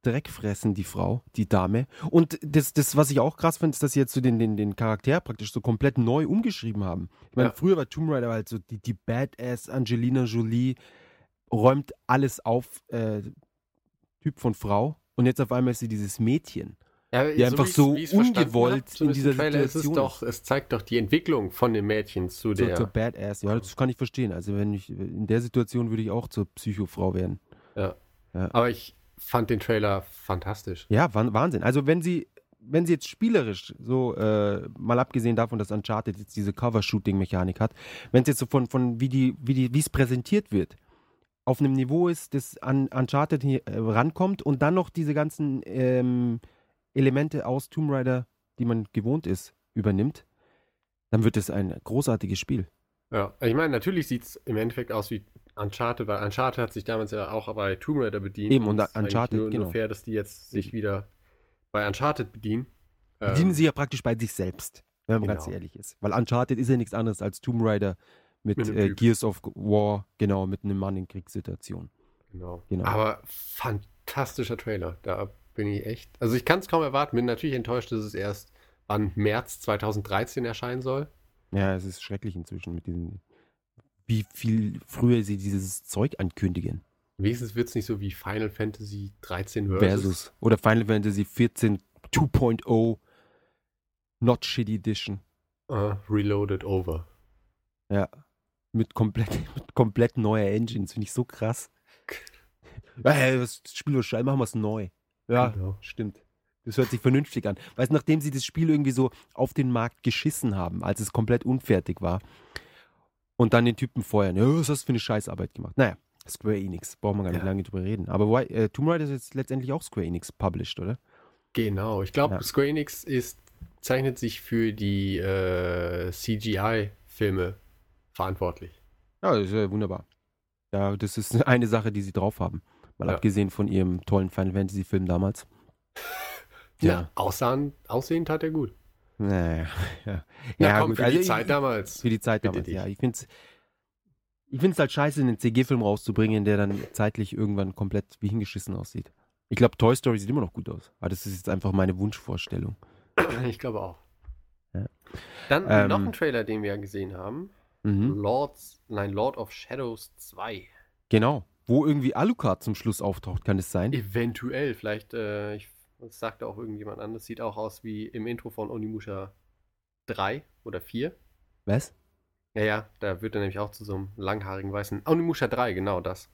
Dreck fressen, die Frau, die Dame. Und das, das was ich auch krass finde, ist, dass sie jetzt so den, den, den Charakter praktisch so komplett neu umgeschrieben haben. Ich meine, Ja. früher war Tomb Raider halt so die, die Badass Angelina Jolie, räumt alles auf, äh, Typ von Frau. Und jetzt auf einmal ist sie dieses Mädchen. Ja, die einfach so ich's verstanden ungewollt hab, in zumindest dieser Trailer, Situation Es, doch, es zeigt doch die Entwicklung von dem Mädchen zu So der. zur Badass. Ja, das kann ich verstehen. Also wenn ich in der Situation würde ich auch zur Psychofrau werden. Aber ich fand den Trailer fantastisch. Ja, Wahn- Wahnsinn. Also wenn sie, wenn sie jetzt spielerisch, so äh, mal abgesehen davon, dass Uncharted jetzt diese Cover-Shooting-Mechanik hat, wenn es jetzt so von, von wie die, wie die, wie es präsentiert wird, auf einem Niveau ist, das an Uncharted hier, äh, rankommt und dann noch diese ganzen ähm, Elemente aus Tomb Raider, die man gewohnt ist, übernimmt, dann wird es ein großartiges Spiel. Ja, ich meine, natürlich sieht es im Endeffekt aus wie Uncharted, weil Uncharted hat sich damals ja auch bei Tomb Raider bedient. Eben, und eigentlich Uncharted, nur, genau. nur fair, dass die jetzt sich wieder bei Uncharted bedienen. Ähm, Bedienen sie ja praktisch bei sich selbst, wenn man Genau. ganz ehrlich ist. Weil Uncharted ist ja nichts anderes als Tomb Raider mit, Mit äh. Gears of War, genau, mit einem Mann in Kriegssituation. Genau. Genau. Aber fantastischer Trailer. Da bin ich echt. Also ich kann es kaum erwarten. Bin natürlich enttäuscht, dass es erst wann März 2013 erscheinen soll. Ja, es ist schrecklich inzwischen mit diesen, wie viel früher sie dieses Zeug ankündigen. Wenigstens wird es nicht so wie Final Fantasy 13 versus. Versus. Oder Final Fantasy 14 2.0 Not Shitty Edition. äh, Reloaded Over. Ja. Mit komplett, [LAUGHS] mit komplett neuer Engines. Finde ich so krass. [LAUGHS] Äh, das Spiel war scheiße, machen wir es neu. Ja, Genau. stimmt. Das hört sich vernünftig an. Weißt nachdem sie das Spiel irgendwie so auf den Markt geschissen haben, als es komplett unfertig war und dann den Typen feuern. Ja, was hast du für eine Scheißarbeit gemacht? Naja, Square Enix, brauchen wir gar nicht Ja. lange drüber reden. Aber why, äh, Tomb Raider ist jetzt letztendlich auch Square Enix published, oder? Genau, ich glaube, Ja. Square Enix ist, zeichnet sich für die äh, CGI-Filme verantwortlich. Ja, das ist ja wunderbar. Ja, das ist [LAUGHS] eine Sache, die sie drauf haben. Mal Ja. abgesehen von ihrem tollen Final Fantasy Film damals. Ja, aussahen, aussehend hat er gut. Naja, [LAUGHS] ja. Ja, komm, für also die ich- Zeit damals. Für die Zeit Bitte damals, dich. ja. Ich finde es ich find's halt scheiße, einen CG-Film rauszubringen, der dann zeitlich irgendwann komplett wie hingeschissen aussieht. Ich glaube, Toy Story sieht immer noch gut aus. Aber das ist jetzt einfach meine Wunschvorstellung. Ich glaube auch. Ja. Dann Ähm, noch ein Trailer, den wir gesehen haben. Mhm. Lords, nein, Lord of Shadows 2. Genau. Wo irgendwie Alucard zum Schluss auftaucht, kann es sein? Eventuell, vielleicht, äh, ich, das sagte auch irgendjemand anderes, sieht auch aus wie im Intro von Onimusha 3 oder 4. Was? Ja, ja, da wird er nämlich auch zu so einem langhaarigen weißen. Onimusha 3, genau das.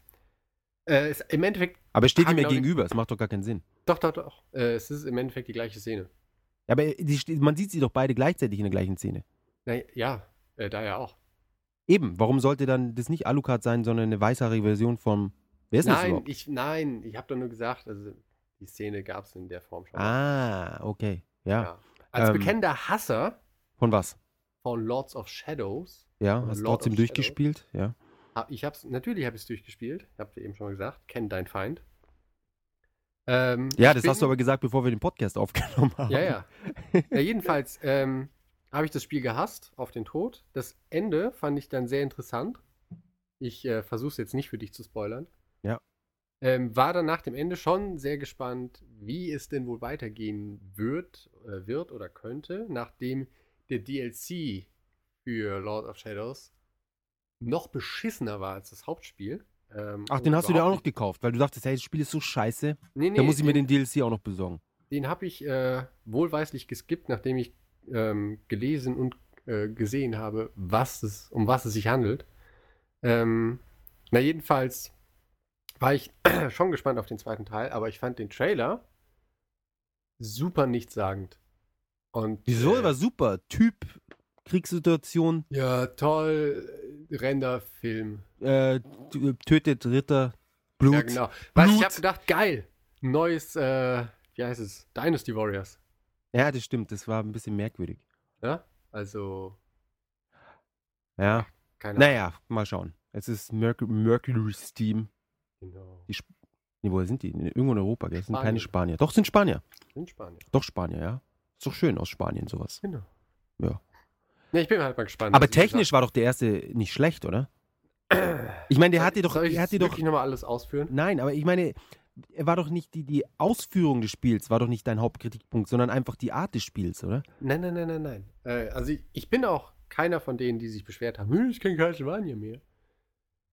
Äh, ist im Endeffekt, Aber es steht ihm ja gegenüber. Es macht doch gar keinen Sinn. doch, doch, doch. Äh, es ist im Endeffekt die gleiche Szene. Ja, aber die, man sieht sie doch beide gleichzeitig in der gleichen Szene. Na, ja, äh, da ja auch. Eben, warum sollte dann das nicht Alucard sein, sondern eine weißhaarige Version von. Wer ist das Nein, überhaupt? ich, nein, ich habe doch nur gesagt, also die Szene gab es in der Form schon. Ah, okay. Ja. Ja. Als Ähm, bekennender Hasser Von was? von Lords of Shadows, Ja, hast du Lord trotzdem durchgespielt? Ja. hab, ich hab's, natürlich habe ich es durchgespielt, ich habe eben schon mal gesagt, kenn dein Feind. Ähm, Ja, das bin- hast du aber gesagt, bevor wir den Podcast [LAUGHS] aufgenommen haben. Ja, ja. ja jedenfalls ähm, habe ich das Spiel gehasst, auf den Tod. Das Ende fand ich dann sehr interessant. Ich äh, versuche es jetzt nicht für dich zu spoilern. Ja. Ähm, war dann nach dem Ende schon sehr gespannt, wie es denn wohl weitergehen wird, äh, wird oder könnte, nachdem der DLC für Lord of Shadows noch beschissener war als das Hauptspiel. Ähm, Ach, den hast du dir auch noch gekauft, weil du dachtest, hey, das Spiel ist so scheiße. Nee, nee, Da muss ich mir den- den DLC auch noch besorgen. den habe ich äh, wohlweislich geskippt, nachdem ich ähm, gelesen und äh, gesehen habe, was es, um was es sich handelt. Ähm, na, jedenfalls war ich [CLEARS THROAT] schon gespannt auf den zweiten Teil, aber ich fand den Trailer super nichtssagend. Und, Wieso? äh, War super. Typ, Kriegssituation, Ja, toll, Renderfilm. äh, tötet Ritter, Blut. Ja, genau. Weil ich habe gedacht, geil, neues, äh, wie heißt es? Dynasty Warriors. Ja, das stimmt. Das war ein bisschen merkwürdig. Ja, also, Ja. keine Naja, mal schauen. Es ist Merc Mercury Steam. Genau. Nee, woher sind die? Irgendwo in Europa, gell? Das sind keine. Spanier. Doch, sind Spanier. In Spanien. Doch Spanier, ja. Ist doch schön aus Spanien sowas. Genau. Ja. Ja, ich bin halt mal gespannt. Aber technisch war doch der erste nicht schlecht, oder? Ich meine, der hatte doch, soll ich der hatte doch, nochmal alles ausführen? nein, aber ich meine, er war doch nicht die, die Ausführung des Spiels, war doch nicht dein Hauptkritikpunkt, sondern einfach die Art des Spiels, oder? Nein, nein, nein, nein, nein. Äh, also ich, ich bin auch keiner von denen, die sich beschwert haben, "Hm, ich kenne Castlevania mehr.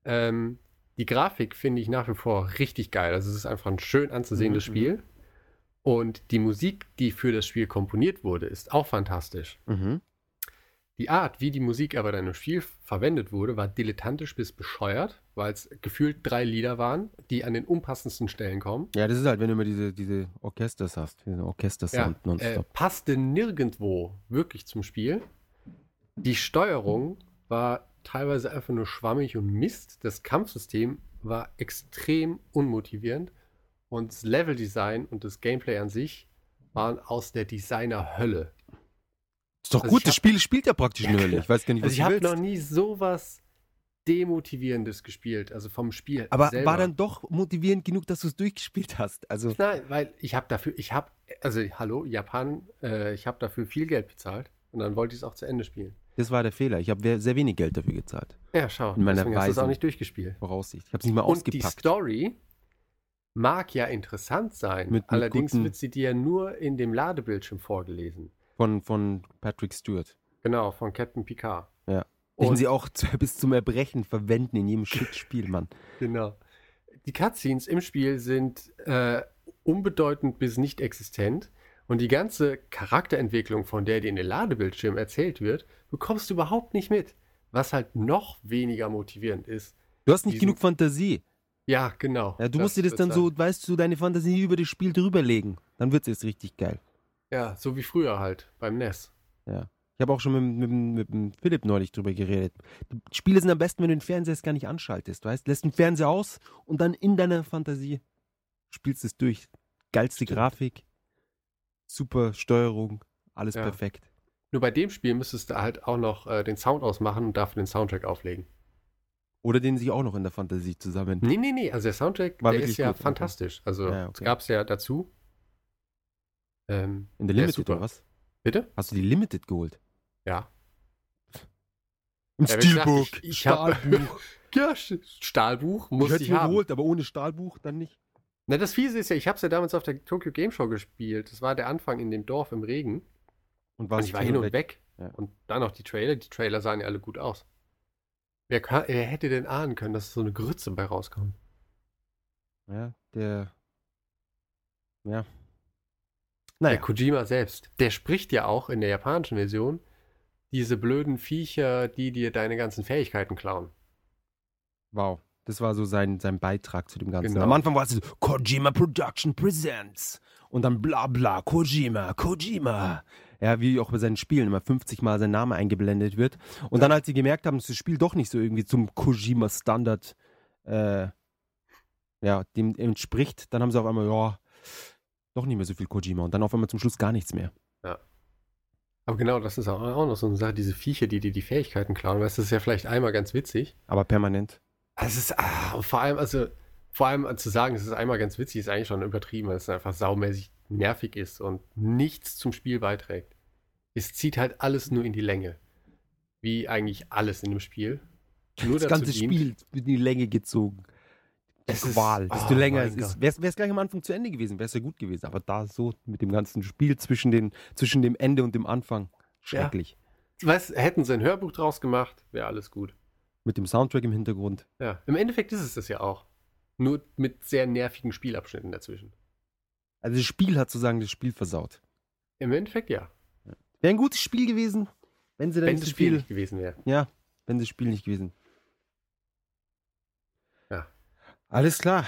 Ähm, die Grafik finde ich nach wie vor richtig geil. Also es ist einfach ein schön anzusehendes Mhm, Spiel. Und die Musik, die für das Spiel komponiert wurde, ist auch fantastisch. Mhm. Die Art, wie die Musik aber dann im Spiel verwendet wurde, war dilettantisch bis bescheuert, weil es gefühlt drei Lieder waren, die an den unpassendsten Stellen kommen. Ja, das ist halt, wenn du immer diese, diese Orchesters hast, diesen Orchestersound äh, nonstop. passte nirgendwo wirklich zum Spiel. Die Steuerung war teilweise einfach nur schwammig und Mist. Das Kampfsystem war extrem unmotivierend. Und das Leveldesign und das Gameplay an sich waren aus der Designer-Hölle. ist doch also gut, das hab- Spiel spielt ja praktisch in der Hölle. Ich weiß gar nicht, was Also ich habe noch nie sowas Demotivierendes gespielt, also vom Spiel. aber selber. war dann doch motivierend genug, dass du es durchgespielt hast. Also, Nein, weil ich habe dafür, ich habe, also hallo, Japan, äh, ich habe dafür viel Geld bezahlt und dann wollte ich es auch zu Ende spielen. Das war der Fehler. Ich habe sehr wenig Geld dafür gezahlt. Ja, schau, In meiner deswegen hast du es auch nicht durchgespielt. Voraussicht. Ich habe es nicht mal Und die ausgepackt. Story mag ja interessant sein, Mit- mit allerdings wird sie dir nur in dem Ladebildschirm vorgelesen. Von, von Patrick Stewart. Genau, von Captain Picard. Ja. Den Und sie auch [LAUGHS] bis zum Erbrechen verwenden in jedem Shit-Spiel, Mann. [LAUGHS] Genau. Die Cutscenes im Spiel sind äh, unbedeutend bis nicht existent. Und die ganze Charakterentwicklung, von der dir in den Ladebildschirm erzählt wird, bekommst du überhaupt nicht mit. Was halt noch weniger motivierend ist. Du hast nicht genug Fantasie. Ja, genau. Ja, du musst dir das dann so, weißt du, deine Fantasie über das Spiel drüberlegen. Dann wird es jetzt richtig geil. Ja, so wie früher halt beim NES. Ich habe auch schon mit, mit, mit, Philipp neulich drüber geredet. Die Spiele sind am besten, wenn du den Fernseher gar nicht anschaltest, weißt? Lässt den Fernseher aus und dann in deiner Fantasie spielst es durch. Geilste Stimmt. Grafik, super Steuerung, alles Ja. perfekt. Nur bei dem Spiel müsstest du halt auch noch äh, den Sound ausmachen und dafür den Soundtrack auflegen. Oder den sich auch noch in der Fantasie zusammen. Nee, nee, nee. Also der Soundtrack, War der ist ja gut, okay. fantastisch. Also Ja, okay. gab es ja dazu. Ähm, In der Limited oder was? bitte? Hast du die Limited geholt? Ja. Im Ja, gesagt, Steelbook, ich- ich Stahlbuch. [LAUGHS] Ja, Stahlbuch ich muss hätte ich mir haben. geholt, aber ohne Stahlbuch dann nicht. Na, das Fiese ist ja, ich habe es ja damals auf der Tokyo Game Show gespielt. Das war der Anfang in dem Dorf im Regen. Und Und warst ich war hin und weg. weg. Ja. Und dann noch die Trailer. Die Trailer sahen ja alle gut aus. Wer, kann, wer hätte denn ahnen können, dass so eine Grütze bei rauskommt? Ja, der. Ja. Der Naja, Kojima selbst. Der spricht ja auch in der japanischen Version diese blöden Viecher, die dir deine ganzen Fähigkeiten klauen. wow. Das war so sein, sein Beitrag zu dem Ganzen. Genau. Am Anfang war es so, Kojima Production Presents. Und dann bla bla, Kojima, Kojima. Ja, wie auch bei seinen Spielen immer 50 Mal sein Name eingeblendet wird. Und dann, als sie gemerkt haben, dass das Spiel doch nicht so irgendwie zum Kojima-Standard äh, ja, dem entspricht, dann haben sie auf einmal, ja, doch nicht mehr so viel Kojima. Und dann auf einmal zum Schluss gar nichts mehr. Aber genau, das ist auch, noch so eine Sache, diese Viecher, die dir die Fähigkeiten klauen. Weißt du, das ist ja vielleicht einmal ganz witzig. Aber permanent. Es ist, ah, vor allem, also, vor allem zu sagen, es ist einmal ganz witzig, ist eigentlich schon übertrieben, weil es einfach saumäßig nervig ist und nichts zum Spiel beiträgt. Es zieht halt alles nur in die Länge. Wie eigentlich alles in dem Spiel. Nur das ganze dient- Spiel wird in die Länge gezogen. Es ist- Qual. Desto oh länger es ist. Wäre es gleich am Anfang zu Ende gewesen, wäre es ja gut gewesen. Aber da so mit dem ganzen Spiel zwischen, den, zwischen dem Ende und dem Anfang. Schrecklich. Weißt, hätten sie ein Hörbuch draus gemacht, wäre alles gut. Mit dem Soundtrack im Hintergrund. Ja, im Endeffekt ist es das ja auch. Nur mit sehr nervigen Spielabschnitten dazwischen. Also das Spiel hat sozusagen das Spiel versaut. Im Endeffekt ja. Wäre ein gutes Spiel gewesen, wenn sie dann Wenn das Spiel viel. nicht gewesen wäre. Ja, wenn das Spiel nicht gewesen. Ja. Alles klar.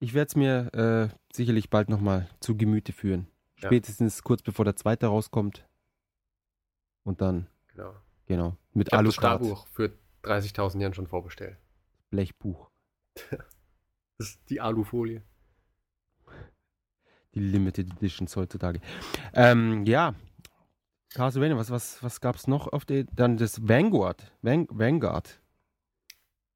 Ich werde es mir äh, sicherlich bald nochmal zu Gemüte führen. Ja. Spätestens kurz bevor der zweite rauskommt. Und dann, Genau. genau, mit Ich habe das Alucard, Starbuch für 30.000 Yen schon vorbestellt. Blechbuch, [LAUGHS] Das ist die Alufolie. Die Limited Editions heutzutage. Ähm, ja, Castlevania, was, was, was gab es noch auf der, dann das Vanguard, Van, Vanguard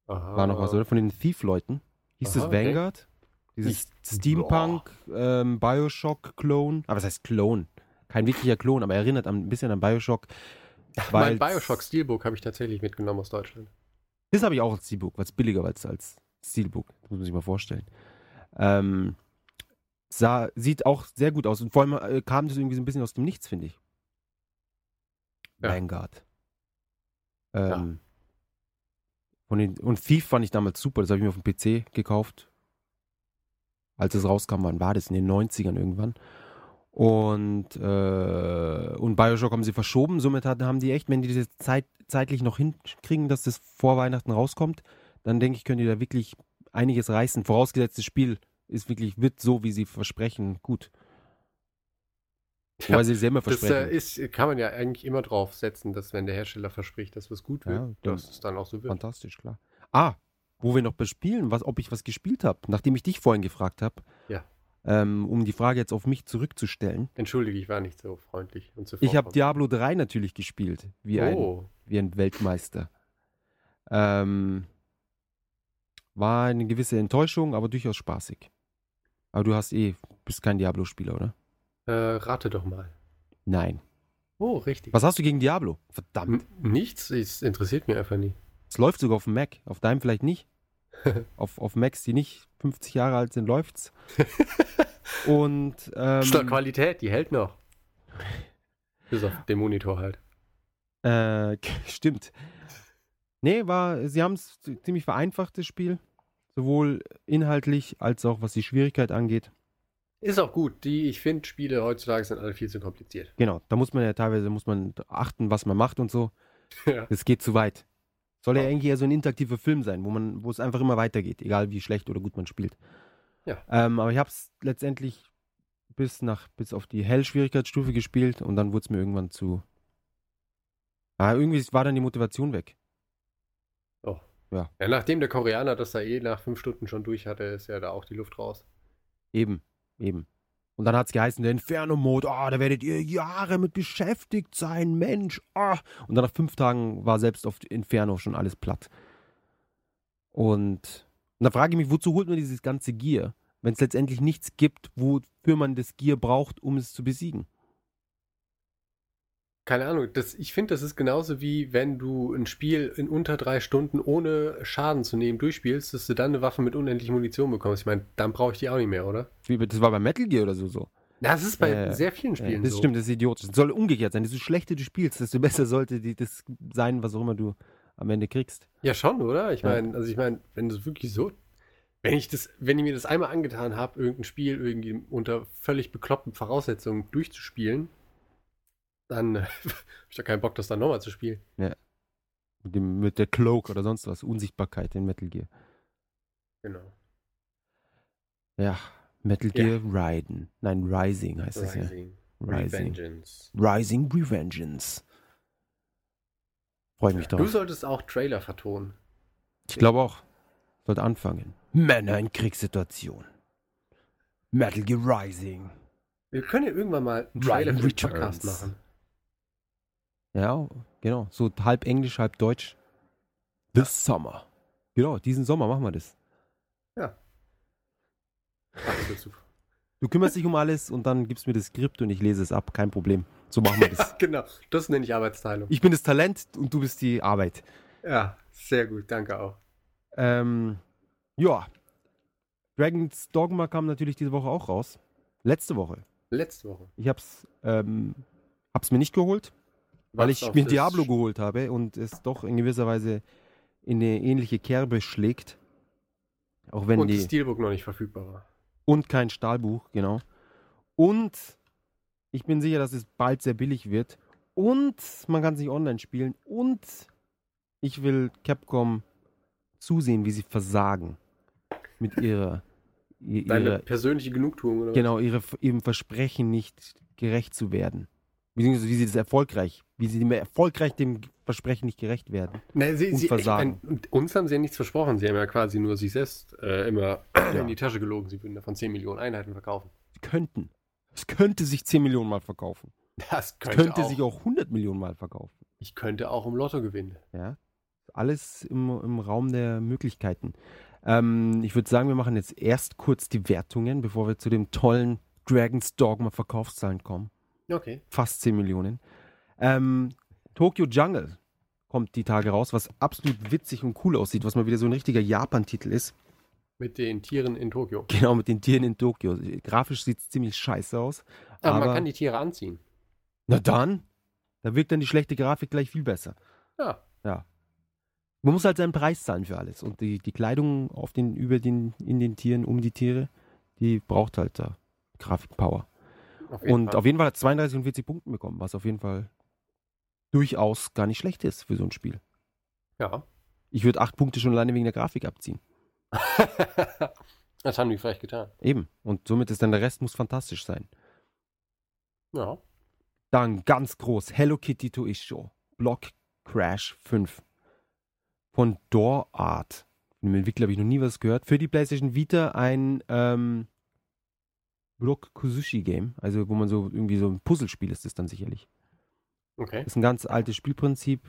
Aha. war noch was, oder? Von den Thief-Leuten. Hieß Aha, das okay. Vanguard? Dieses Ich- Steampunk, ähm, Bioshock-Klon. Aber was heißt Klon? Kein wirklicher Klon, aber erinnert an, ein bisschen an Bioshock. Mein weil's- Bioshock Steelbook habe ich tatsächlich mitgenommen aus Deutschland. Das habe ich auch als Steelbook, weil es billiger war als, als Steelbook. Das muss man sich mal vorstellen. Ähm, sah, sieht auch sehr gut aus. Und vor allem äh, kam das irgendwie so ein bisschen aus dem Nichts, finde ich. Ja. Vanguard. Ähm, von den, und Thief fand ich damals super. Das habe ich mir auf dem PC gekauft. Als es rauskam, wann war das? In den 90ern irgendwann. Und, äh, und Bioshock haben sie verschoben. Somit hat, haben die echt, wenn die das Zeit, zeitlich noch hinkriegen, dass das vor Weihnachten rauskommt, dann denke ich, können die da wirklich einiges reißen. Vorausgesetzt, das Spiel ist wirklich, wird so, wie sie versprechen, gut. Wobei sie es ja immer Das versprechen. äh, ist, kann man ja eigentlich immer drauf setzen, dass wenn der Hersteller verspricht, dass was gut wird, Ja, dass es dann auch so wird. Fantastisch, klar. Ah, wo wir noch bespielen, was, ob ich was gespielt habe, nachdem ich dich vorhin gefragt habe, Ja. ähm, um die Frage jetzt auf mich zurückzustellen. Entschuldige, ich war nicht so freundlich und so Ich habe Diablo 3 natürlich gespielt, wie, ein, Oh, wie ein Weltmeister. Ähm, war eine gewisse Enttäuschung, aber durchaus spaßig. Aber du hast eh, bist kein Diablo-Spieler, oder? äh, rate doch mal. Nein. Oh, richtig. Was hast du gegen Diablo? Verdammt. N nichts, es interessiert mich einfach nie. Es läuft sogar auf dem Mac. Auf deinem vielleicht nicht. [LAUGHS] auf, auf Macs, die nicht 50 Jahre alt sind, läuft's. [LAUGHS] Und ähm, Statt Qualität, die hält noch. Bis auf den Monitor halt. äh, [LAUGHS] stimmt. Nee, war, sie haben es ziemlich vereinfacht, das Spiel. Sowohl inhaltlich als auch was die Schwierigkeit angeht. Ist auch gut. Die, ich finde, Spiele heutzutage sind alle viel zu kompliziert. Genau, da muss man ja teilweise muss man achten, was man macht und so. [LAUGHS] ja. Das geht zu weit. Soll ja Ja. eigentlich eher so ein interaktiver Film sein, wo man, wo es einfach immer weitergeht, egal wie schlecht oder gut man spielt. Ja. Ähm, aber ich habe es letztendlich bis nach bis auf die Hell-Schwierigkeitsstufe gespielt und dann wurde es mir irgendwann zu Ah, irgendwie war dann die Motivation weg. Ja, nachdem der Koreaner das da eh nach fünf Stunden schon durch hatte, ist ja da auch die Luft raus. Eben, eben. Und dann hat es geheißen, der Inferno-Mode, ah, da werdet ihr Jahre mit beschäftigt sein, Mensch, ah. Und dann nach fünf Tagen war selbst auf Inferno schon alles platt. Und, und da frage ich mich, wozu holt man dieses ganze Gear, wenn es letztendlich nichts gibt, wofür man das Gear braucht, um es zu besiegen? Keine Ahnung, das, ich finde, das ist genauso wie wenn du ein Spiel in unter drei Stunden ohne Schaden zu nehmen durchspielst, dass du dann eine Waffe mit unendlich Munition bekommst. Ich meine, dann brauche ich die auch nicht mehr, oder? Wie, Das war bei Metal Gear oder so so. Das ist bei Äh, sehr vielen Ja, Spielen das so. stimmt, das ist idiotisch. Es soll umgekehrt sein. Desto schlechter du spielst, desto besser sollte die, das sein, was auch immer du am Ende kriegst. Ja, schon, oder? Ich Ja. meine, also ich meine, wenn du es wirklich so. Wenn ich das, wenn ich mir das einmal angetan habe, irgendein Spiel irgendwie unter völlig bekloppten Voraussetzungen durchzuspielen, dann äh, [LAUGHS] habe ich doch keinen Bock, das dann nochmal zu spielen. Mit, dem, mit der Cloak oder sonst was. Unsichtbarkeit in Metal Gear. Genau. Ja, Metal Ja. Gear Raiden. Nein, Rising heißt es ja. Rising. Rising. Revengeance. Rising Revengeance. Freue mich Du drauf. solltest auch Trailer vertonen. Ich glaube auch. Sollte anfangen. Männer in Kriegssituation. Metal Gear Rising. Wir können ja irgendwann mal einen Trailer für den Podcast machen. Ja, genau. So halb Englisch, halb Deutsch. This Summer. Genau, diesen Sommer machen wir das. Super. Du kümmerst dich um alles und dann gibst mir das Skript und ich lese es ab. Kein Problem. So machen wir das. [LAUGHS] genau, das nenne ich Arbeitsteilung. Ich bin das Talent und du bist die Arbeit. Ja, sehr gut, danke auch. Ähm, ja. Dragon's Dogma kam natürlich diese Woche auch raus. Letzte Woche. Letzte Woche. Ich hab's, ähm, hab's mir nicht geholt, weil ich mir Diablo geholt habe und es doch in gewisser Weise in eine ähnliche Kerbe schlägt. Auch wenn Und die. Steelbook noch nicht verfügbar war. Und kein Stahlbuch, genau. Und ich bin sicher, dass es bald sehr billig wird. Und man kann sich online spielen. Und ich will Capcom zusehen, wie sie versagen. Mit ihrer. Deine ihrer persönliche Genugtuung, oder? genau, ihre, ihrem Versprechen nicht gerecht zu werden. Beziehungsweise wie sie das erfolgreich, wie sie dem erfolgreich dem Versprechen nicht gerecht werden. Nee, sie, und sie, versagen. Ich mein, uns haben sie ja nichts versprochen. Sie haben ja quasi nur sich selbst äh, immer Ja. in die Tasche gelogen. Sie würden davon 10 Millionen Einheiten verkaufen. Sie könnten. Es könnte sich 10 Millionen Mal verkaufen. Das könnte, könnte auch, sich auch 100 Millionen Mal verkaufen. Ich könnte auch im Lotto gewinnen. Ja, alles im, im Raum der Möglichkeiten. Ähm, ich würde sagen, wir machen jetzt erst kurz die Wertungen, bevor wir zu dem tollen Dragon's Dogma Verkaufszahlen kommen. Okay. Fast 10 Millionen. Ähm, Tokyo Jungle kommt die Tage raus, was absolut witzig und cool aussieht, was mal wieder so ein richtiger Japan-Titel ist. Mit den Tieren in Tokio. [LAUGHS] Genau, mit den Tieren in Tokio. Grafisch sieht es ziemlich scheiße aus. Aber, Aber- man kann die Tiere anziehen. Na dann, da wirkt dann die schlechte Grafik gleich viel besser. Ja. Man muss halt seinen Preis zahlen für alles. Und die, die Kleidung auf den, über den, in den Tieren, um die Tiere, die braucht halt da Grafikpower. Auf Und Fall. auf jeden Fall hat 32 und 40 Punkte bekommen, was auf jeden Fall durchaus gar nicht schlecht ist für so ein Spiel. Ja. Ich würde acht Punkte schon alleine wegen der Grafik abziehen. [LAUGHS] das haben die vielleicht getan. Eben. Und somit ist dann der Rest muss fantastisch sein. Ja. Dann ganz groß Hello Kitty to Isho. Block Crash 5. Von Door Art. Von dem Entwickler habe ich noch nie was gehört. Für die PlayStation Vita ein ähm, Block Kuzushi Game. Also wo man so irgendwie so ein Puzzlespiel ist, das dann sicherlich. Okay. Das ist ein ganz altes Spielprinzip.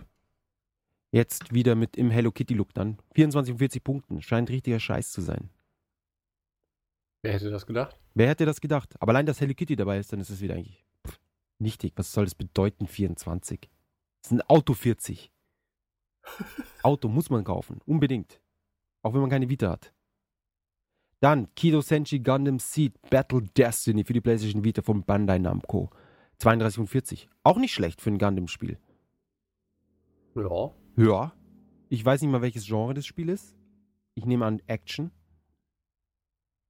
Jetzt wieder mit im Hello Kitty Look dann. 24 und 40 Punkten. Scheint richtiger Scheiß zu sein. Wer hätte das gedacht? Wer hätte das gedacht? Aber allein, dass Hello Kitty dabei ist, dann ist es wieder eigentlich pff, nichtig. Was soll das bedeuten, 24? Das ist ein Auto 40. [LAUGHS] Auto muss man kaufen, unbedingt. Auch wenn man keine Vita hat. Dann Kido Senshi Gundam Seed Battle Destiny für die PlayStation Vita von Bandai Namco. 32 und 40. Auch nicht schlecht für ein Gundam-Spiel. Ja. Ja. Ich weiß nicht mal, welches Genre das Spiel ist. Ich nehme an Action.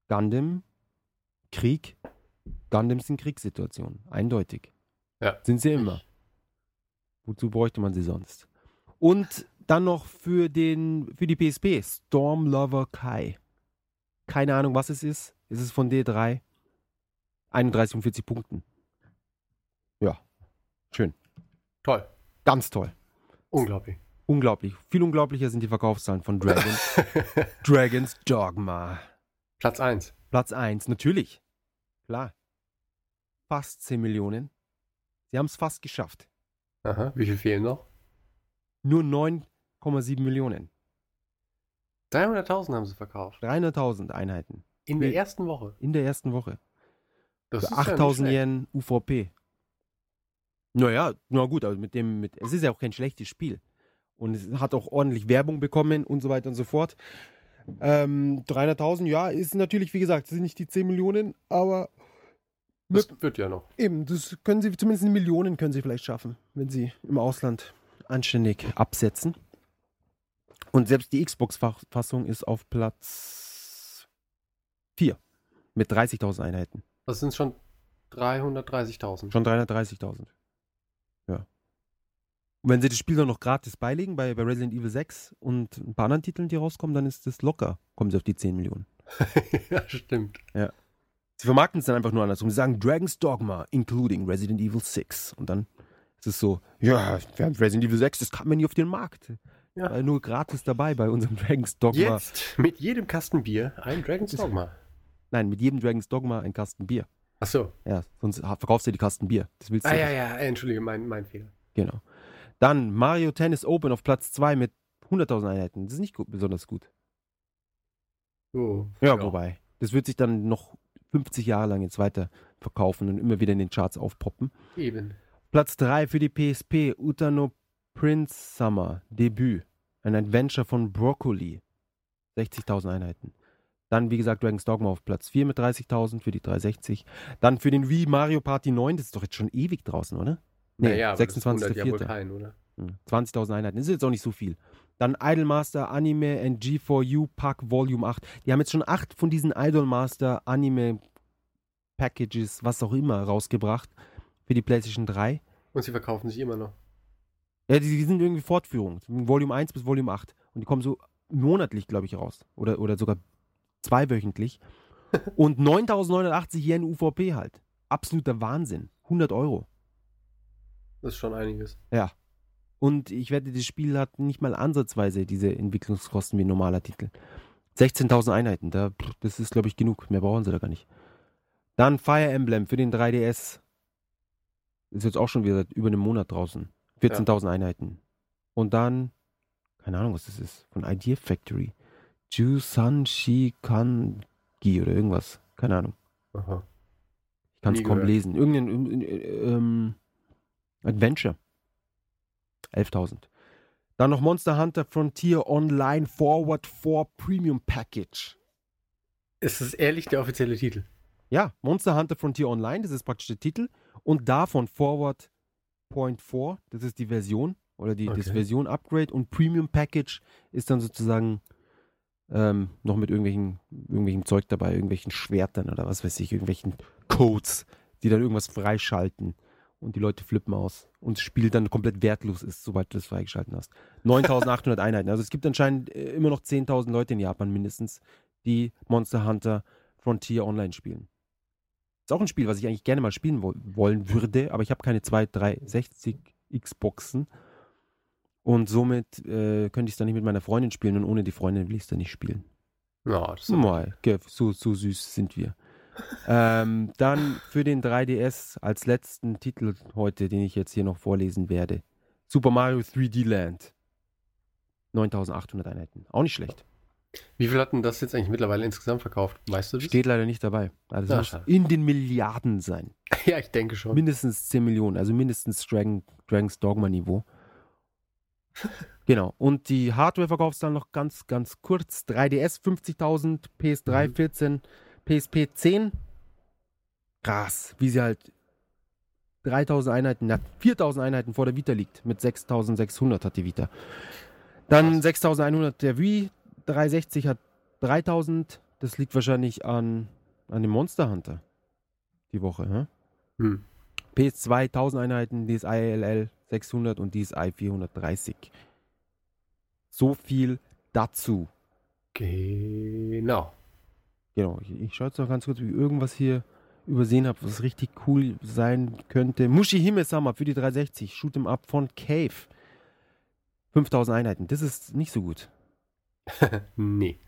Gundam. Krieg. Gundams in Kriegssituationen. Eindeutig. Ja. Sind sie immer. Wozu bräuchte man sie sonst? Und dann noch für, den, für die PSP Storm Lover Kai. Keine Ahnung, was es ist. Es ist von D3. 31 und 40 Punkten. Ja. Schön. Toll. Ganz toll. Unglaublich. Unglaublich. Viel unglaublicher sind die Verkaufszahlen von Dragon. [LAUGHS] Dragons Dogma. Platz 1. Platz 1, natürlich. Klar. Fast 10 Millionen. Sie haben es fast geschafft. Aha. Wie viel fehlen noch? Nur 9,7 Millionen. 300.000 haben sie verkauft. 300.000 Einheiten. In der ersten Woche. In der ersten Woche. Das Für ist ja nicht 8000 schlecht. Yen UVP. Naja, na gut, aber mit dem, mit, es ist ja auch kein schlechtes Spiel. Und es hat auch ordentlich Werbung bekommen und so weiter und so fort. Ähm, 300.000, ja, ist natürlich, wie gesagt, das sind nicht die 10 Millionen, aber Das wird ja noch. eben, das können sie, zumindest in Millionen können sie vielleicht schaffen, wenn sie im Ausland anständig absetzen. Und selbst die Xbox-Fassung ist auf Platz 4 mit 30.000 Einheiten. Das sind schon 330.000. Schon 330.000. Ja. Und wenn sie das Spiel dann noch gratis beilegen bei, bei Resident Evil 6 und ein paar anderen Titeln, die rauskommen, dann ist das locker. Kommen sie auf die 10 Millionen. [LAUGHS] ja, stimmt. Sie vermarkten es dann einfach nur andersrum. Sie sagen Dragon's Dogma, including Resident Evil 6. Und dann ist es so, ja, wir haben Resident Evil 6, das kam ja nie auf den Markt. Ja. War nur gratis dabei bei unserem [LAUGHS] Dragon's Dogma. Jetzt mit jedem Kasten Bier ein Dragon's Dogma. Nein, mit jedem Dragon's Dogma ein Kasten Bier. Ach so. Ja, sonst verkaufst du die Kasten Bier. Das willst du Ah nicht. ja, ja, entschuldige, mein, mein Fehler. Genau. Dann Mario Tennis Open auf Platz 2 mit 100.000 Einheiten. Das ist nicht gut, besonders gut. Oh, Ja, wobei. Das wird sich dann noch 50 Jahre lang jetzt weiter verkaufen und immer wieder in den Charts aufpoppen. Eben. Platz 3 für die PSP, Utano Prince Summer, Debüt. Ein Adventure von Broccoli. 60.000 Einheiten. Dann, wie gesagt, Dragon's Dogma auf Platz 4 mit 30.000 für die 360. Dann für den Wii Mario Party 9, das ist doch jetzt schon ewig draußen, oder? Nee, naja, aber das wundert ja wohl 26.04. keinen, oder? Hm, 20.000 Einheiten, das ist jetzt auch nicht so viel. Dann Idolmaster Anime and G4U Pack Volume 8. Die haben jetzt schon acht von diesen Idolmaster Anime Packages, was auch immer, rausgebracht für die PlayStation 3. Und sie verkaufen sich immer noch. Ja, die, die sind irgendwie Fortführungen. Volume 1 bis Volume 8. Und die kommen so monatlich, glaube ich, raus. Oder, oder sogar zweiwöchentlich. [LAUGHS] Und 9.980 Yen UVP halt. Absoluter Wahnsinn. 100 Euro. Das ist schon einiges. Ja. Und ich wette, das Spiel hat nicht mal ansatzweise diese Entwicklungskosten wie ein normaler Titel. 16.000 Einheiten, da, das ist, glaube ich, genug. Mehr brauchen sie da gar nicht. Dann Fire Emblem für den 3DS. Ist jetzt auch schon wieder seit über einem Monat draußen. 14.000 Einheiten. Und dann, keine Ahnung, was das ist, von Idea Factory. Jusanshi Kangi oder irgendwas. Keine Ahnung. Aha. Ich kann es kaum gehört. lesen. Irgendein äh, ähm, Adventure. 11.000. Dann noch Monster Hunter Frontier Online Forward 4 Premium Package. Ist das ehrlich der offizielle Titel? Ja, Monster Hunter Frontier Online, das ist praktisch der Titel. Und davon Forward Point 4, das ist die Version oder die, das Okay. Version Upgrade. Und Premium Package ist dann sozusagen ähm, noch mit irgendwelchen, irgendwelchem Zeug dabei, irgendwelchen Schwertern oder was weiß ich, irgendwelchen Codes, die dann irgendwas freischalten. Und die Leute flippen aus. Und das Spiel dann komplett wertlos ist, sobald du das freigeschalten hast. 9800 [LAUGHS] Einheiten. Also es gibt anscheinend äh, immer noch 10.000 Leute in Japan mindestens, die Monster Hunter Frontier Online spielen. Ist auch ein Spiel, was ich eigentlich gerne mal spielen wo wollen würde, aber ich habe keine 2, 3, 60 Xboxen. Und somit äh, könnte ich es dann nicht mit meiner Freundin spielen und ohne die Freundin will ich es dann nicht spielen. Ja, das ist Mal, so, so süß sind wir. [LAUGHS] ähm, dann für den 3DS als letzten Titel heute, den ich jetzt hier noch vorlesen werde. Super Mario 3D Land. 9800 Einheiten. Auch nicht schlecht. Wie viel hatten das jetzt eigentlich mittlerweile insgesamt verkauft? Weißt du das? Steht leider nicht dabei. Also das muss schade. in den Milliarden sein. [LAUGHS] Ja, ich denke schon. Mindestens 10 Millionen, also mindestens Dragon, Dragon's Dogma Niveau. [LAUGHS] genau. Und die Hardware-Verkaufszahlen noch ganz, ganz kurz. 3DS 50.000, PS3 Mhm. 14, PSP 10. Krass, wie sie halt 3000 Einheiten, na, 4000 Einheiten vor der Vita liegt. Mit 6600 hat die Vita. Dann 6100 der Wii, 360 hat 3000. Das liegt wahrscheinlich an, an dem Monster Hunter. Die Woche, ne? Hm. PS2 1000 Einheiten, DSi LL 600 und DSi 430. So viel dazu. Genau. Genau, ich, ich schaue jetzt noch ganz kurz, ob ich irgendwas hier übersehen habe, was richtig cool sein könnte. Mushi Hime-sama für die 360, Shoot 'em Up von Cave. 5000 Einheiten, das ist nicht so gut. [LAUGHS] Nee.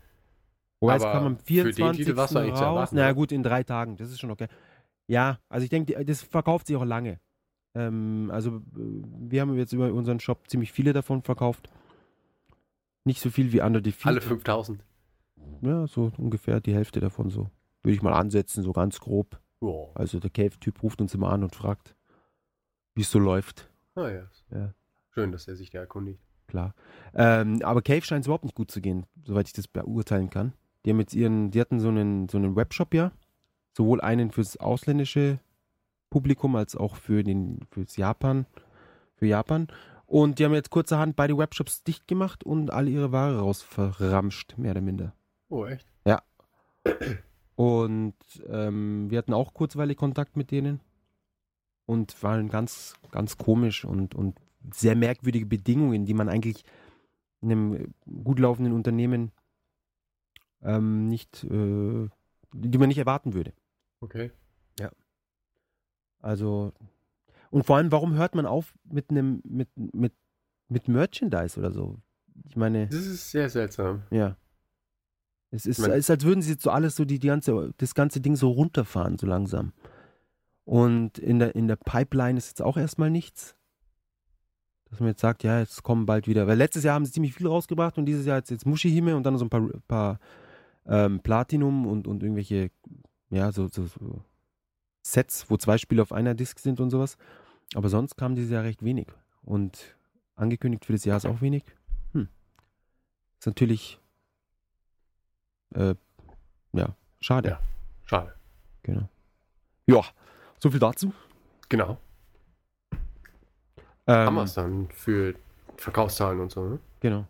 Wobei Aber kam am für den 24. Titel warst du eigentlich zu raus. erwarten, Na gut, in drei Tagen, das ist schon okay. Ja, also ich denke, die- das verkauft sich auch lange. Ähm, also äh, wir haben jetzt über unseren Shop ziemlich viele davon verkauft. Nicht so viel wie Under Defeat. Alle 5000. Ja, so ungefähr die Hälfte davon so. Würde ich mal ansetzen, so ganz grob. Wow. Also der Cave-Typ ruft uns immer an und fragt, wie es so läuft. Ah ja. Ja. Schön, dass er sich da erkundigt. Klar. Ähm, aber Cave scheint es überhaupt nicht gut zu gehen, soweit ich das beurteilen kann. Die haben jetzt ihren, die hatten so einen, so einen Webshop ja. Sowohl einen fürs ausländische Publikum als auch für den, fürs Japan, für Japan. Und die haben jetzt kurzerhand beide Webshops dicht gemacht und alle ihre Ware rausverramscht, mehr oder minder. Oh, echt? [CLEARS THROAT] Und ähm, wir hatten auch kurzweilig Kontakt mit denen und waren ganz, ganz komisch und, und sehr merkwürdige Bedingungen, die man eigentlich in einem gut laufenden Unternehmen ähm, nicht, äh, die man nicht erwarten würde. Okay. Also, und vor allem, warum hört man auf mit einem, mit, mit, mit Merchandise oder so? Ich meine, Das ist sehr seltsam. ja. Es ist, es ist, als würden sie jetzt so alles so die, die ganze, das ganze Ding so runterfahren, so langsam. Und in der, in der Pipeline ist jetzt auch erstmal nichts. Dass man jetzt sagt, ja, jetzt kommen bald wieder. Weil letztes Jahr haben sie ziemlich viel rausgebracht und dieses Jahr jetzt, jetzt Mushihime und dann so ein paar, paar ähm, Platinum und, und irgendwelche, ja, so, so, so Sets, wo zwei Spiele auf einer Disc sind und sowas. Aber sonst kam dieses Jahr recht wenig. Und angekündigt für das Jahr ist auch wenig. Hm. Ist natürlich, äh, ja, schade. Ja. Schade. Genau. Ja, so viel dazu. Genau. Ähm, es dann für Verkaufszahlen und so, ne? Genau.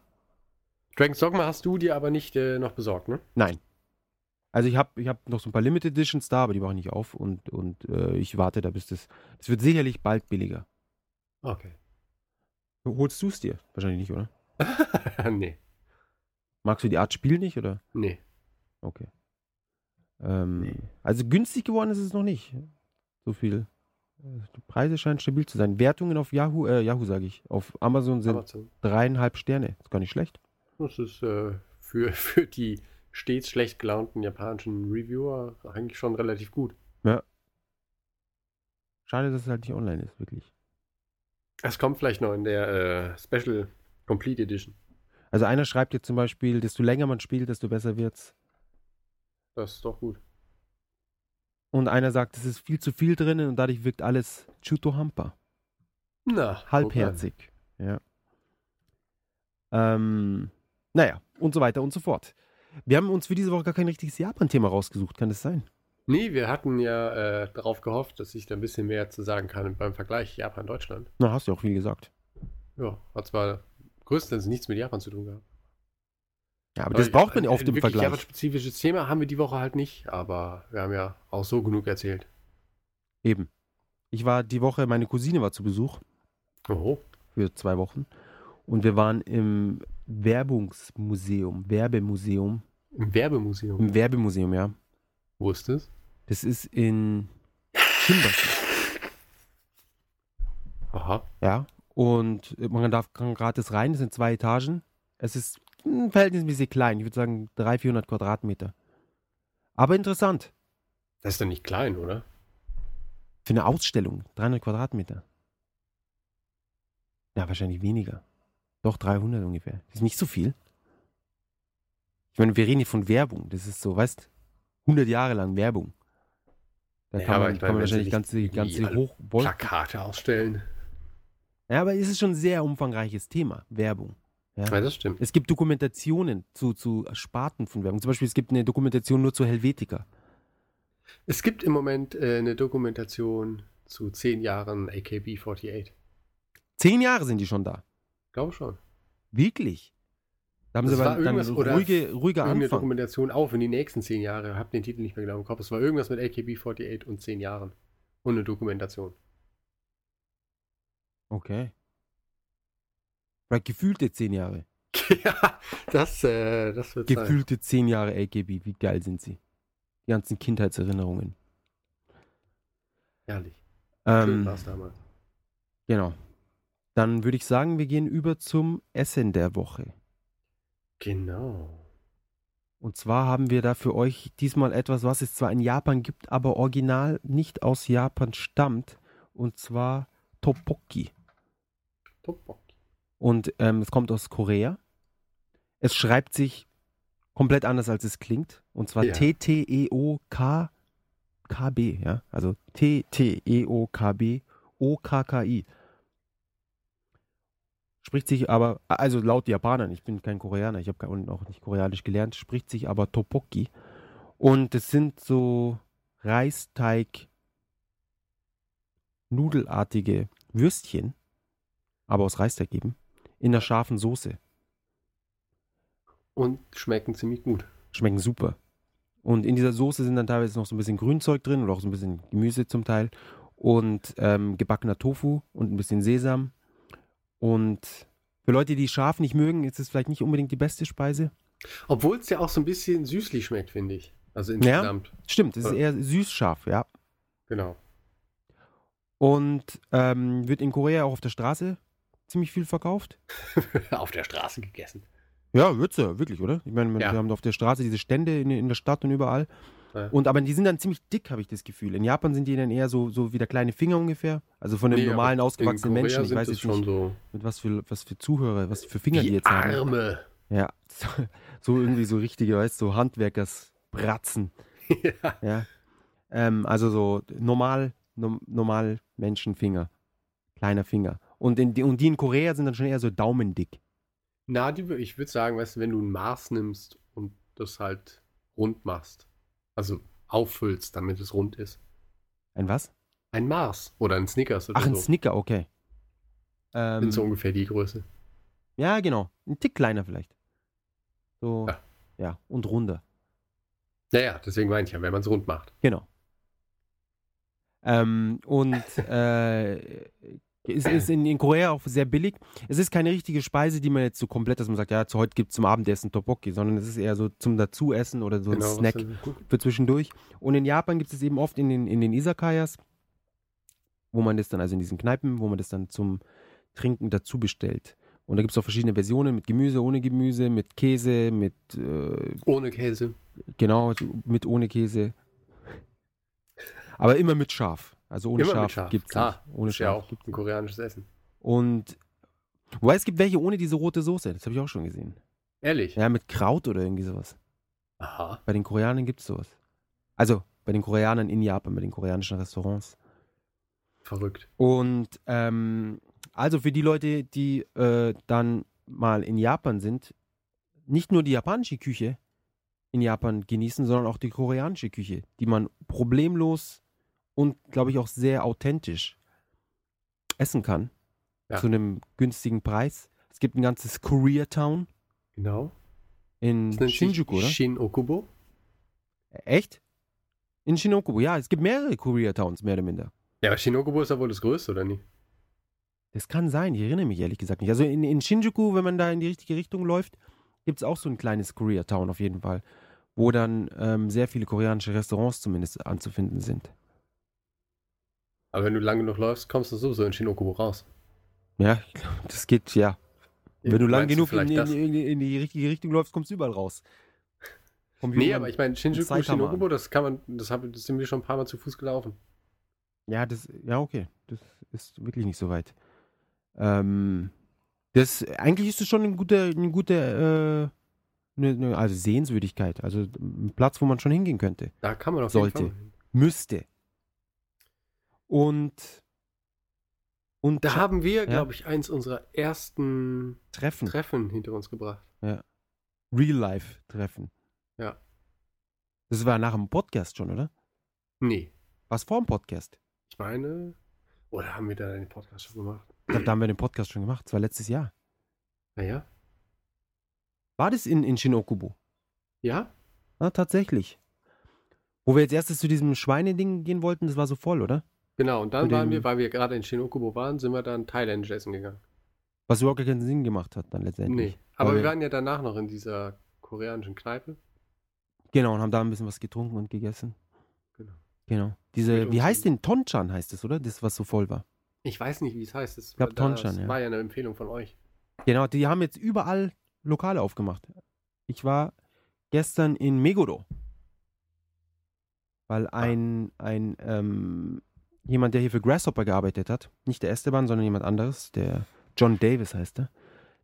Dragon's Dogma hast du dir aber nicht äh, noch besorgt, ne? Nein. Also ich habe ich hab noch so ein paar Limited Editions da, aber die mache ich nicht auf und, und äh, ich warte da, bis das. Das wird sicherlich bald billiger. Okay. Holst du es dir? Wahrscheinlich nicht, oder? [LAUGHS] nee. Magst du die Art Spiel nicht, oder? Nee. Okay. Ähm, Nee. Also günstig geworden ist es noch nicht. So viel. Äh, Die Preise scheinen stabil zu sein. Wertungen auf Yahoo, äh, Yahoo sage ich, auf Amazon sind Amazon. dreieinhalb Sterne. Ist gar nicht schlecht. Das ist äh, für, [LAUGHS] für die stets schlecht gelaunten japanischen Reviewer eigentlich schon relativ gut. Schade, dass es halt nicht online ist, wirklich. Es kommt vielleicht noch in der äh, Special Complete Edition. Also einer schreibt jetzt zum Beispiel, desto länger man spielt, desto besser wird's. Das ist doch gut. Und einer sagt, es ist viel zu viel drinnen und dadurch wirkt alles Chuto-Hampa. Na, Halbherzig. Ja. Ähm, naja, und so weiter und so fort. Wir haben uns für diese Woche gar kein richtiges Japan-Thema rausgesucht, kann das sein? Nee, wir hatten ja äh, darauf gehofft, dass ich da ein bisschen mehr zu sagen kann beim Vergleich Japan-Deutschland. Na, hast du auch viel gesagt. Ja, hat zwar größtenteils nichts mit Japan zu tun gehabt. Ja, aber das braucht man ja Ein- oft ein im Vergleich. Japan-spezifisches Thema haben wir die Woche halt nicht, aber wir haben ja auch so genug erzählt. Eben. Ich war die Woche, meine Cousine war zu Besuch Oho. für zwei Wochen und wir waren im Werbungsmuseum, Werbemuseum, Im Werbemuseum. im Werbemuseum, ja. Wo ist das? Das ist in Shimbashi. Aha. Ja, und man darf kann gratis rein, das sind zwei Etagen. Es ist verhältnismäßig klein, ich würde sagen 300, 400 Quadratmeter. Aber interessant. Das ist doch nicht klein, oder? Für eine Ausstellung, 300 Quadratmeter. Ja, wahrscheinlich weniger. Doch 300 ungefähr. Das ist nicht so viel. Ich meine, wir reden hier von Werbung. Das ist so, weißt 100 Jahre lang Werbung. Da Ja, kann man, kann man wahrscheinlich ganze, ganze alle hoch wollen. Plakate ausstellen. Ja, aber es ist schon ein sehr umfangreiches Thema, Werbung. Ja. Ja, das stimmt. Es gibt Dokumentationen zu, zu Sparten von Werbung. Zum Beispiel, es gibt eine Dokumentation nur zu Helvetica. Es gibt im Moment äh, eine Dokumentation zu zehn Jahren AKB48. Zehn Jahre sind die schon da. Glaube schon. Wirklich. Da haben Das sie aber dann irgendwas- oder ruhige, ruhiger Anfang. Dokumentation auch in die nächsten zehn Jahre. Hab den Titel nicht mehr genau im Kopf. Es war irgendwas mit AKB48 und zehn Jahren. Und eine Dokumentation. Okay. Vielleicht gefühlte zehn Jahre. [LAUGHS] ja, das, äh, das wird sein. Gefühlte zehn Jahre AKB. Wie geil sind sie? Die ganzen Kindheitserinnerungen. Herrlich. Schön Ähm, war's damals. genau. Dann würde ich sagen, wir gehen über zum Essen der Woche. Genau. Und zwar haben wir da für euch diesmal etwas, was es zwar in Japan gibt, aber original nicht aus Japan stammt. Und zwar Tteokbokki. Tteokbokki. Und ähm, es kommt aus Korea. Es schreibt sich komplett anders, als es klingt. Und zwar Ja. T-T-E-O-K K-B, ja. Also T-T-E-O-K-B O-K-K-I. Spricht sich aber, also laut Japanern, ich bin kein Koreaner, ich habe auch nicht Koreanisch gelernt, spricht sich aber Tteokbokki. Und es sind so Reisteig, nudelartige Würstchen, aber aus Reisteig eben, in einer scharfen Soße. Und schmecken ziemlich gut. Schmecken super. Und in dieser Soße sind dann teilweise noch so ein bisschen Grünzeug drin oder auch so ein bisschen Gemüse zum Teil. Und ähm, gebackener Tofu und ein bisschen Sesam. Und für Leute, die scharf nicht mögen, ist es vielleicht nicht unbedingt die beste Speise. Obwohl es ja auch so ein bisschen süßlich schmeckt, finde ich. Also insgesamt. Stimmt, es ist Ja. eher süß-scharf, ja. Genau. Und ähm, wird in Korea auch auf der Straße ziemlich viel verkauft. [LAUGHS] Auf der Straße gegessen. Ja, ja, wirklich, oder? Ich meine, Ja. wir haben auf der Straße diese Stände in, in der Stadt und überall. Ja. Und aber die sind dann ziemlich dick, habe ich das Gefühl. In Japan sind die dann eher so, so wie der kleine Finger ungefähr. Also von den Nee, normalen, ausgewachsenen Menschen. Ich weiß jetzt schon nicht, so. mit was für, was für Zuhörer, was für Finger die Wie jetzt haben. Arme. Ja, [LAUGHS] so, so irgendwie so richtige, weißt du, so Handwerkersbratzen. [LAUGHS] ja. Ja. Ähm, also so normal, nom, normal Menschenfinger. Kleiner Finger. Und, in, die- und die in Korea sind dann schon eher so daumendick. Na, die, ich würde sagen, weißt du, wenn du ein Maß nimmst und das halt rund machst, also auffüllst, damit es rund ist. Ein was? Ein Maß oder ein Snickers oder Ach, ein so. Snicker, okay. Ähm, Sind so ungefähr die Größe. Ja, genau. Ein Tick kleiner vielleicht. So, ja, Ja. und runder. Naja, deswegen meine ich ja, wenn man es rund macht. Genau. Ähm, und [LAUGHS] äh, es ist in, in Korea auch sehr billig. Es ist keine richtige Speise, die man jetzt so komplett, dass man sagt, ja, zu heute gibt es zum Abendessen Tteokbokki, sondern es ist eher so zum Dazuessen oder so ein Genau, Snack für zwischendurch. Und in Japan gibt es eben oft in den, in den Isakayas, wo man das dann, also in diesen Kneipen, wo man das dann zum Trinken dazu bestellt. Und da gibt es auch verschiedene Versionen mit Gemüse, ohne Gemüse, mit Käse, mit äh, Ohne Käse. Genau, mit ohne Käse. Aber immer mit Scharf. Also ohne Immer Scharf, mit Schaf. gibt's Klar, nicht. Ohne ist ja auch gibt's ein koreanisches Essen. Und wobei es gibt welche ohne diese rote Soße. Das habe ich auch schon gesehen. Ehrlich? Ja, mit Kraut oder irgendwie sowas. Aha. Bei den Koreanern gibt es sowas. Also bei den Koreanern in Japan, bei den koreanischen Restaurants. Verrückt. Und ähm, also für die Leute, die äh, dann mal in Japan sind, nicht nur die japanische Küche in Japan genießen, sondern auch die koreanische Küche, die man problemlos und, glaube ich, auch sehr authentisch essen kann. Ja. Zu einem günstigen Preis. Es gibt ein ganzes Koreatown Genau. in Shinjuku, oder? Shin Okubo. Echt? In Shinokubo, ja, es gibt mehrere Koreatowns, mehr oder minder. Ja, aber Shin Okubo ist ja wohl das größte, oder nicht? Das kann sein, ich erinnere mich ehrlich gesagt nicht. Also in, in Shinjuku, wenn man da in die richtige Richtung läuft, gibt es auch so ein kleines Koreatown auf jeden Fall, wo dann ähm, sehr viele koreanische Restaurants zumindest anzufinden sind. Aber wenn du lang genug läufst, kommst du sowieso in Shin Okubo raus. Ja, das geht, ja. Wenn du lang genug in, in, in, die richtige Richtung läufst, kommst du überall raus. Vom Nee, aber ich meine, Shinjuku, Saitama Shin Okubo, das kann man, das, hab, das sind wir schon ein paar Mal zu Fuß gelaufen. Ja, das, ja, okay. Das ist wirklich nicht so weit. Ähm, das, eigentlich ist es schon eine gute, eine gute, äh, eine, eine, also Sehenswürdigkeit. Also ein Platz, wo man schon hingehen könnte. Da kann man auf Sollte. jeden Fall. Müsste. Und, und Da haben wir, Ja. glaube ich, eins unserer ersten Treffen, Treffen hinter uns gebracht. Real-Life-Treffen. Ja. Das war nach dem Podcast schon, oder? Nee, Was vor dem Podcast? ich meine, oder haben wir da den Podcast schon gemacht? Ich glaube, da haben wir den Podcast schon gemacht. Das war letztes Jahr. Naja. War das in, in Shinokubo? Ja? Ah, tatsächlich. Wo wir jetzt erstes zu diesem Schweineding gehen wollten, das war so voll, oder? Genau, und dann waren wir, weil wir gerade in Shin Okubo waren, sind wir dann thailändisch essen gegangen. Was überhaupt keinen Sinn gemacht hat dann letztendlich. Nee, aber Weil wir waren ja danach noch in dieser koreanischen Kneipe. Genau, und haben da ein bisschen was getrunken und gegessen. Genau. Genau. Diese, wie heißt denn? Tonchan heißt es, oder? Das, was so voll war. Ich weiß nicht, wie es heißt. Das, glaub, das Tonshan, ja. war ja eine Empfehlung von euch. Genau, die haben jetzt überall Lokale aufgemacht. Ich war gestern in Meguro. Weil ein, ein ähm, jemand, der hier für Grasshopper gearbeitet hat, nicht der Esteban, sondern jemand anderes, der John Davis heißt er,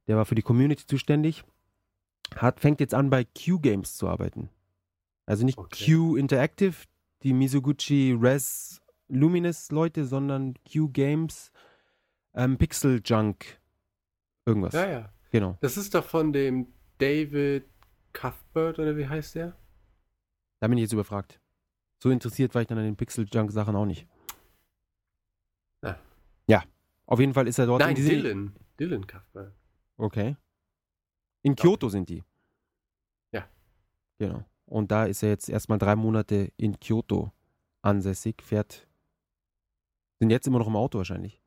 der war für die Community zuständig, hat, fängt jetzt an bei Q Games zu arbeiten. Also nicht Okay. Q Interactive, die Mizuguchi Res Luminous Leute, sondern Q Games ähm, Pixel Junk irgendwas. Ja, ja. Genau. Das ist doch von dem David Cuthbert oder wie heißt der? Da bin ich jetzt überfragt. So interessiert war ich dann an den Pixel Junk Sachen auch nicht. Auf jeden Fall ist er dort Nein, in diese- Dylan. Dylan Cuthbert. Okay. In Kyoto sind die. Ja. Genau. Und da ist er jetzt erstmal drei Monate in Kyoto ansässig, fährt, sind jetzt immer noch im Auto wahrscheinlich.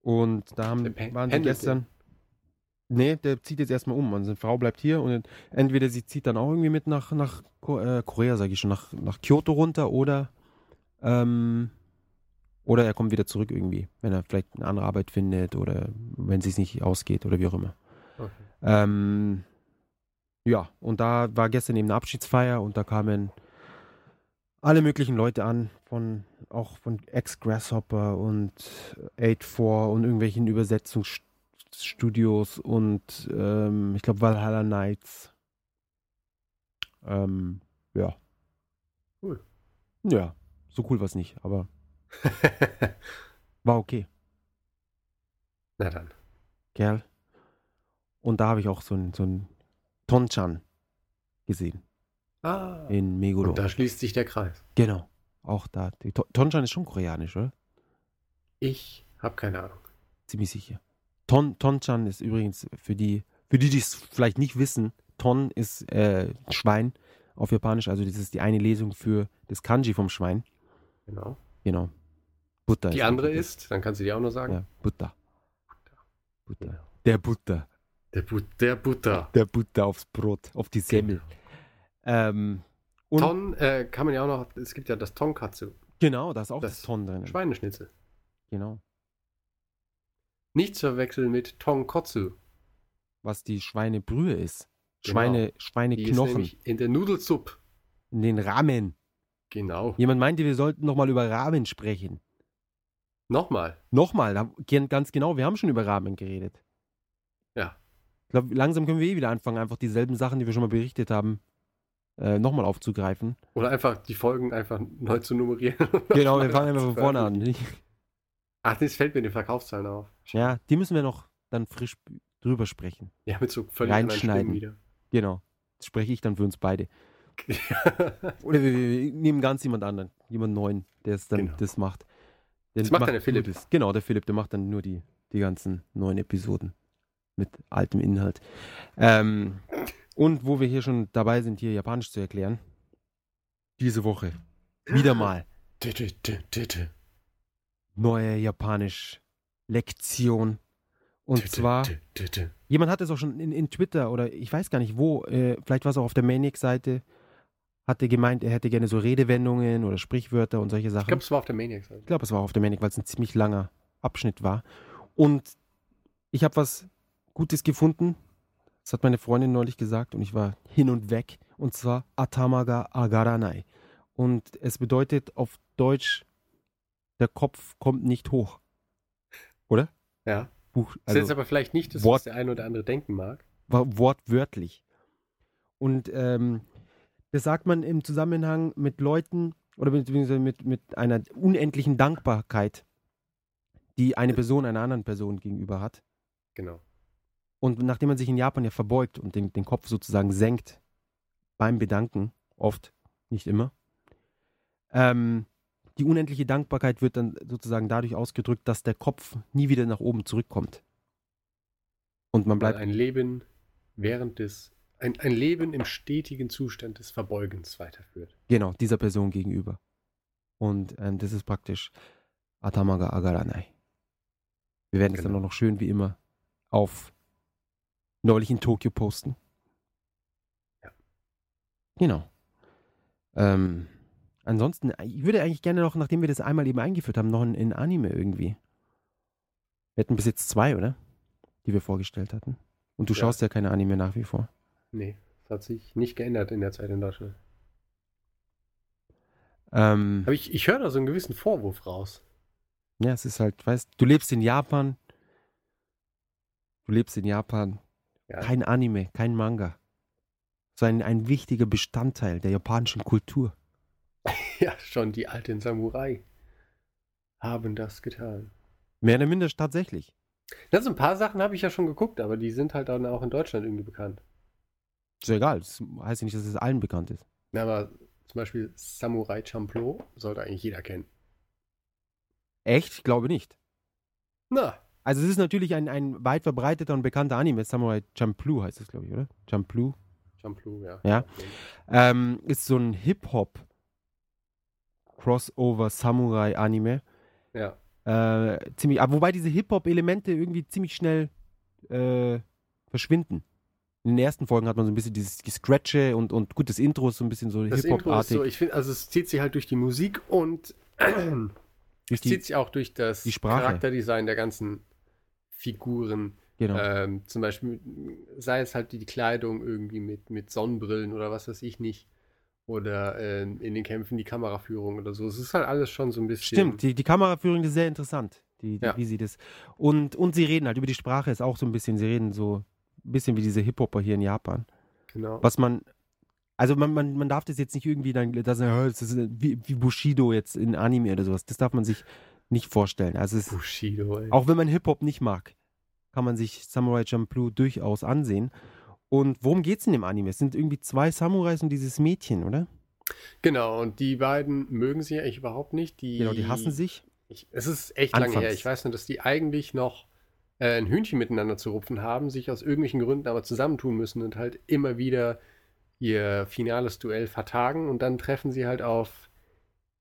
Und da haben, waren sie pendelt gestern. Nee, der zieht jetzt erstmal um. Also seine Frau bleibt hier und entweder sie zieht dann auch irgendwie mit nach, nach äh, Korea, sage ich schon, nach, nach Kyoto runter oder ähm, oder er kommt wieder zurück irgendwie, wenn er vielleicht eine andere Arbeit findet oder wenn es sich nicht ausgeht oder wie auch immer. Okay. Ähm, ja, und da war gestern eben eine Abschiedsfeier und da kamen alle möglichen Leute an, von auch von Ex-Grasshopper und 8-4 und irgendwelchen Übersetzungsstudios und ähm, ich glaube Valhalla Knights. Ähm, ja. Cool. Ja, so cool war es nicht, aber [LAUGHS] war okay. Na dann. Kerl. Und da habe ich auch so ein, so Tonchan gesehen Ah. in Meguro. Und da schließt sich der Kreis. Genau. Auch da. Die To- Tonchan ist schon koreanisch, oder? Ich habe keine Ahnung. Ziemlich sicher. Ton, Tonchan ist übrigens für die, für die, die es vielleicht nicht wissen, Ton ist äh, Schwein auf Japanisch. Also das ist die eine Lesung für das Kanji vom Schwein. Genau. Genau. Butter. Die andere Butter. ist, dann kannst du dir auch noch sagen. Ja, Butter. Butter. Genau. Der Butter. Der, But der Butter. Der Butter aufs Brot, auf die Semmel. Ähm, und Ton äh, kann man ja auch noch, es gibt ja das Tonkatsu, genau, da ist auch das, Das Ton drin. Schweineschnitzel. Genau. Nicht zu verwechseln mit Tonkotsu. was die Schweinebrühe ist. Genau. Schweine, Die Schweineknochen in der Nudelsuppe. in den Ramen. Genau. Jemand meinte, wir sollten nochmal über Ramen sprechen. Nochmal. Nochmal, ganz genau, wir haben schon über Ramen geredet. Ja. Ich glaube, langsam können wir eh wieder anfangen, einfach dieselben Sachen, die wir schon mal berichtet haben, äh, nochmal aufzugreifen. Oder einfach die Folgen einfach neu zu nummerieren. [LAUGHS] Genau, wir fangen einfach von vorne an. [LAUGHS] Ach, das fällt mir in den Verkaufszahlen auf. Ja, die müssen wir noch dann frisch drüber sprechen. Ja, mit so völlig Reinschneiden. Wieder. Genau. Das spreche ich dann für uns beide. [LAUGHS] Oder wir, wir nehmen ganz jemand anderen, jemand neuen, der es dann Genau. das macht. Der Das macht dann der Philipp. Das. Genau, der Philipp, der macht dann nur die, die ganzen neuen Episoden mit altem Inhalt. Ähm, und wo wir hier schon dabei sind, hier Japanisch zu erklären, diese Woche wieder mal neue Japanisch-Lektion. Und zwar. Jemand hat es auch schon in, in Twitter oder ich weiß gar nicht wo, äh, vielleicht war es auch auf der Maniac-Seite, hatte gemeint, er hätte gerne so Redewendungen oder Sprichwörter und solche Ich Sachen. glaube, es war auf der Maniac. Ich glaube, es war auf der Maniac, weil es ein ziemlich langer Abschnitt war. Und ich habe was Gutes gefunden. Das hat meine Freundin neulich gesagt und ich war hin und weg. Und zwar Atamaga Agaranai. Und es bedeutet auf Deutsch, der Kopf kommt nicht hoch. Oder? Ja. Buch, Das ist also aber vielleicht nicht das, Wort- was der eine oder andere denken mag. war wortwörtlich. Und ähm, das sagt man im Zusammenhang mit Leuten oder beziehungsweise mit, mit einer unendlichen Dankbarkeit, die eine Person einer anderen Person gegenüber hat. Genau. Und nachdem man sich in Japan ja verbeugt und den, den Kopf sozusagen senkt beim Bedanken, oft, nicht immer, ähm, die unendliche Dankbarkeit wird dann sozusagen dadurch ausgedrückt, dass der Kopf nie wieder nach oben zurückkommt. Und man bleibt ein Leben während des, ein, ein Leben im stetigen Zustand des Verbeugens weiterführt. Genau, dieser Person gegenüber. Und ähm, das ist praktisch Atamaga Agaranai. Wir werden es dann Genau. auch noch schön wie immer auf neulich in Tokio posten. Ja. Genau. Ähm, ansonsten, ich würde eigentlich gerne noch, nachdem wir das einmal eben eingeführt haben, noch ein, ein Anime irgendwie. Wir hatten bis jetzt zwei, oder? Die wir vorgestellt hatten. Und du Ja. schaust ja keine Anime nach wie vor. Nee, das hat sich nicht geändert in der Zeit in Deutschland. Ähm, Aber ich, ich höre da so einen gewissen Vorwurf raus. ja, es ist halt, weißt du, lebst in Japan. Du lebst in Japan. Ja. Kein Anime, kein Manga. So ein, ein wichtiger Bestandteil der japanischen Kultur. [LAUGHS] Ja, schon die alten Samurai haben das getan. Mehr oder minder tatsächlich. Also ein paar Sachen habe ich ja schon geguckt, aber die sind halt dann auch in Deutschland irgendwie bekannt. Ist ja egal. Das heißt ja nicht, dass es allen bekannt ist. Ja, aber zum Beispiel Samurai Champloo sollte eigentlich jeder kennen. Echt? Ich glaube nicht. Na, Also es ist natürlich ein, ein weit verbreiteter und bekannter Anime. Samurai Champloo heißt es, glaube ich, oder? Champloo. Champloo, ja. Ja. Ähm, ist so ein Hip-Hop Crossover Samurai Anime. Ja. Äh, ziemlich, aber wobei diese Hip-Hop-Elemente irgendwie ziemlich schnell äh, verschwinden. In den ersten Folgen hat man so ein bisschen dieses Scratche und, und gut, das Intro ist so ein bisschen so Hip-Hop-artig. so, ich finde, also es zieht sich halt durch die Musik und [CLEARS THROAT] es die, zieht sich auch durch das. Charakterdesign der ganzen Figuren. genau. Ähm, zum Beispiel, sei es halt die, Kleidung irgendwie mit, mit Sonnenbrillen oder was weiß ich nicht. Oder äh, in den Kämpfen die Kameraführung oder so. Es ist halt alles schon so ein bisschen. Stimmt, die, die Kameraführung ist sehr interessant, die, die, Ja. wie sie das. Und, und sie reden halt über die Sprache, ist auch so ein bisschen, sie reden so bisschen wie diese Hip-Hopper hier in Japan. Genau. Was man, also man, man, man darf das jetzt nicht irgendwie dann, dass, äh, das ist wie, wie Bushido jetzt in Anime oder sowas, das darf man sich nicht vorstellen. Also es, Bushido, ey. auch wenn man Hip-Hop nicht mag, kann man sich Samurai Champloo durchaus ansehen. Und worum geht's in dem Anime? Es sind irgendwie zwei Samurais und dieses Mädchen, oder? Genau, und die beiden mögen sich eigentlich überhaupt nicht. Die, Genau, die hassen sich. Ich, es ist echt lange Anfangs. her. Ich weiß nur, dass die eigentlich noch äh, ein Hühnchen miteinander zu rupfen haben, sich aus irgendwelchen Gründen aber zusammentun müssen und halt immer wieder ihr finales Duell vertagen und dann treffen sie halt auf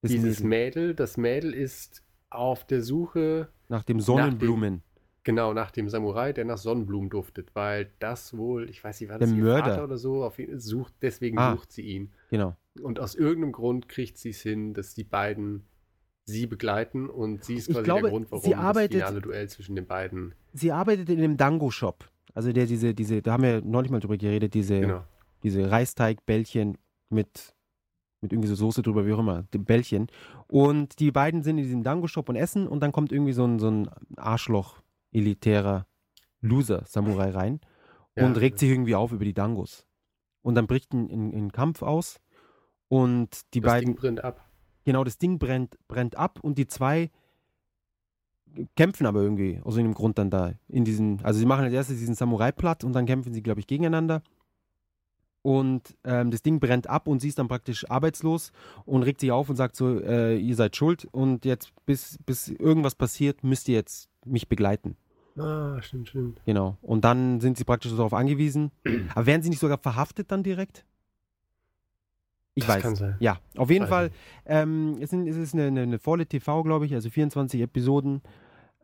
Das dieses Mädel. Mädel. Das Mädel ist auf der Suche Nach dem Sonnenblumen. genau nach dem Samurai, der nach Sonnenblumen duftet, weil das wohl, ich weiß nicht, war Der das ihr Mörder. Vater oder so, auf ihn, sucht, deswegen Ah. sucht sie ihn. Genau. Und aus irgendeinem Grund kriegt sie es hin, dass die beiden sie begleiten und sie ist quasi glaube, der Grund, warum sie arbeitet- das finale Duell zwischen den beiden. Sie arbeitet in einem Dango-Shop. Also der diese, diese, da haben wir neulich mal drüber geredet, diese, Genau. diese Reisteig-Bällchen mit, mit irgendwie so Soße drüber, wie auch immer, die Bällchen. Und die beiden sind in diesem Dango-Shop und essen und dann kommt irgendwie so ein, so ein Arschloch, elitärer Loser-Samurai rein Ja, und regt sich irgendwie auf über die Dangos. Und dann bricht ein, ein, ein Kampf aus und die das beiden, Ding brennt ab. Genau, das Ding brennt, brennt ab und die zwei kämpfen aber irgendwie aus irgendeinem Grund dann da in diesen, also sie machen als erstes diesen Samurai platt und dann kämpfen sie, glaube ich, gegeneinander. Und ähm, das Ding brennt ab und sie ist dann praktisch arbeitslos und regt sich auf und sagt so, äh, ihr seid schuld und jetzt, bis, bis irgendwas passiert, müsst ihr jetzt mich begleiten. Ah, stimmt, stimmt. Genau. Und dann sind sie praktisch darauf angewiesen. Aber werden sie nicht sogar verhaftet dann direkt? Ich das weiß. kann sein. Ja, auf jeden Fall. Ähm, es, sind, es ist eine, eine, eine volle TV, glaube ich, also 24 Episoden.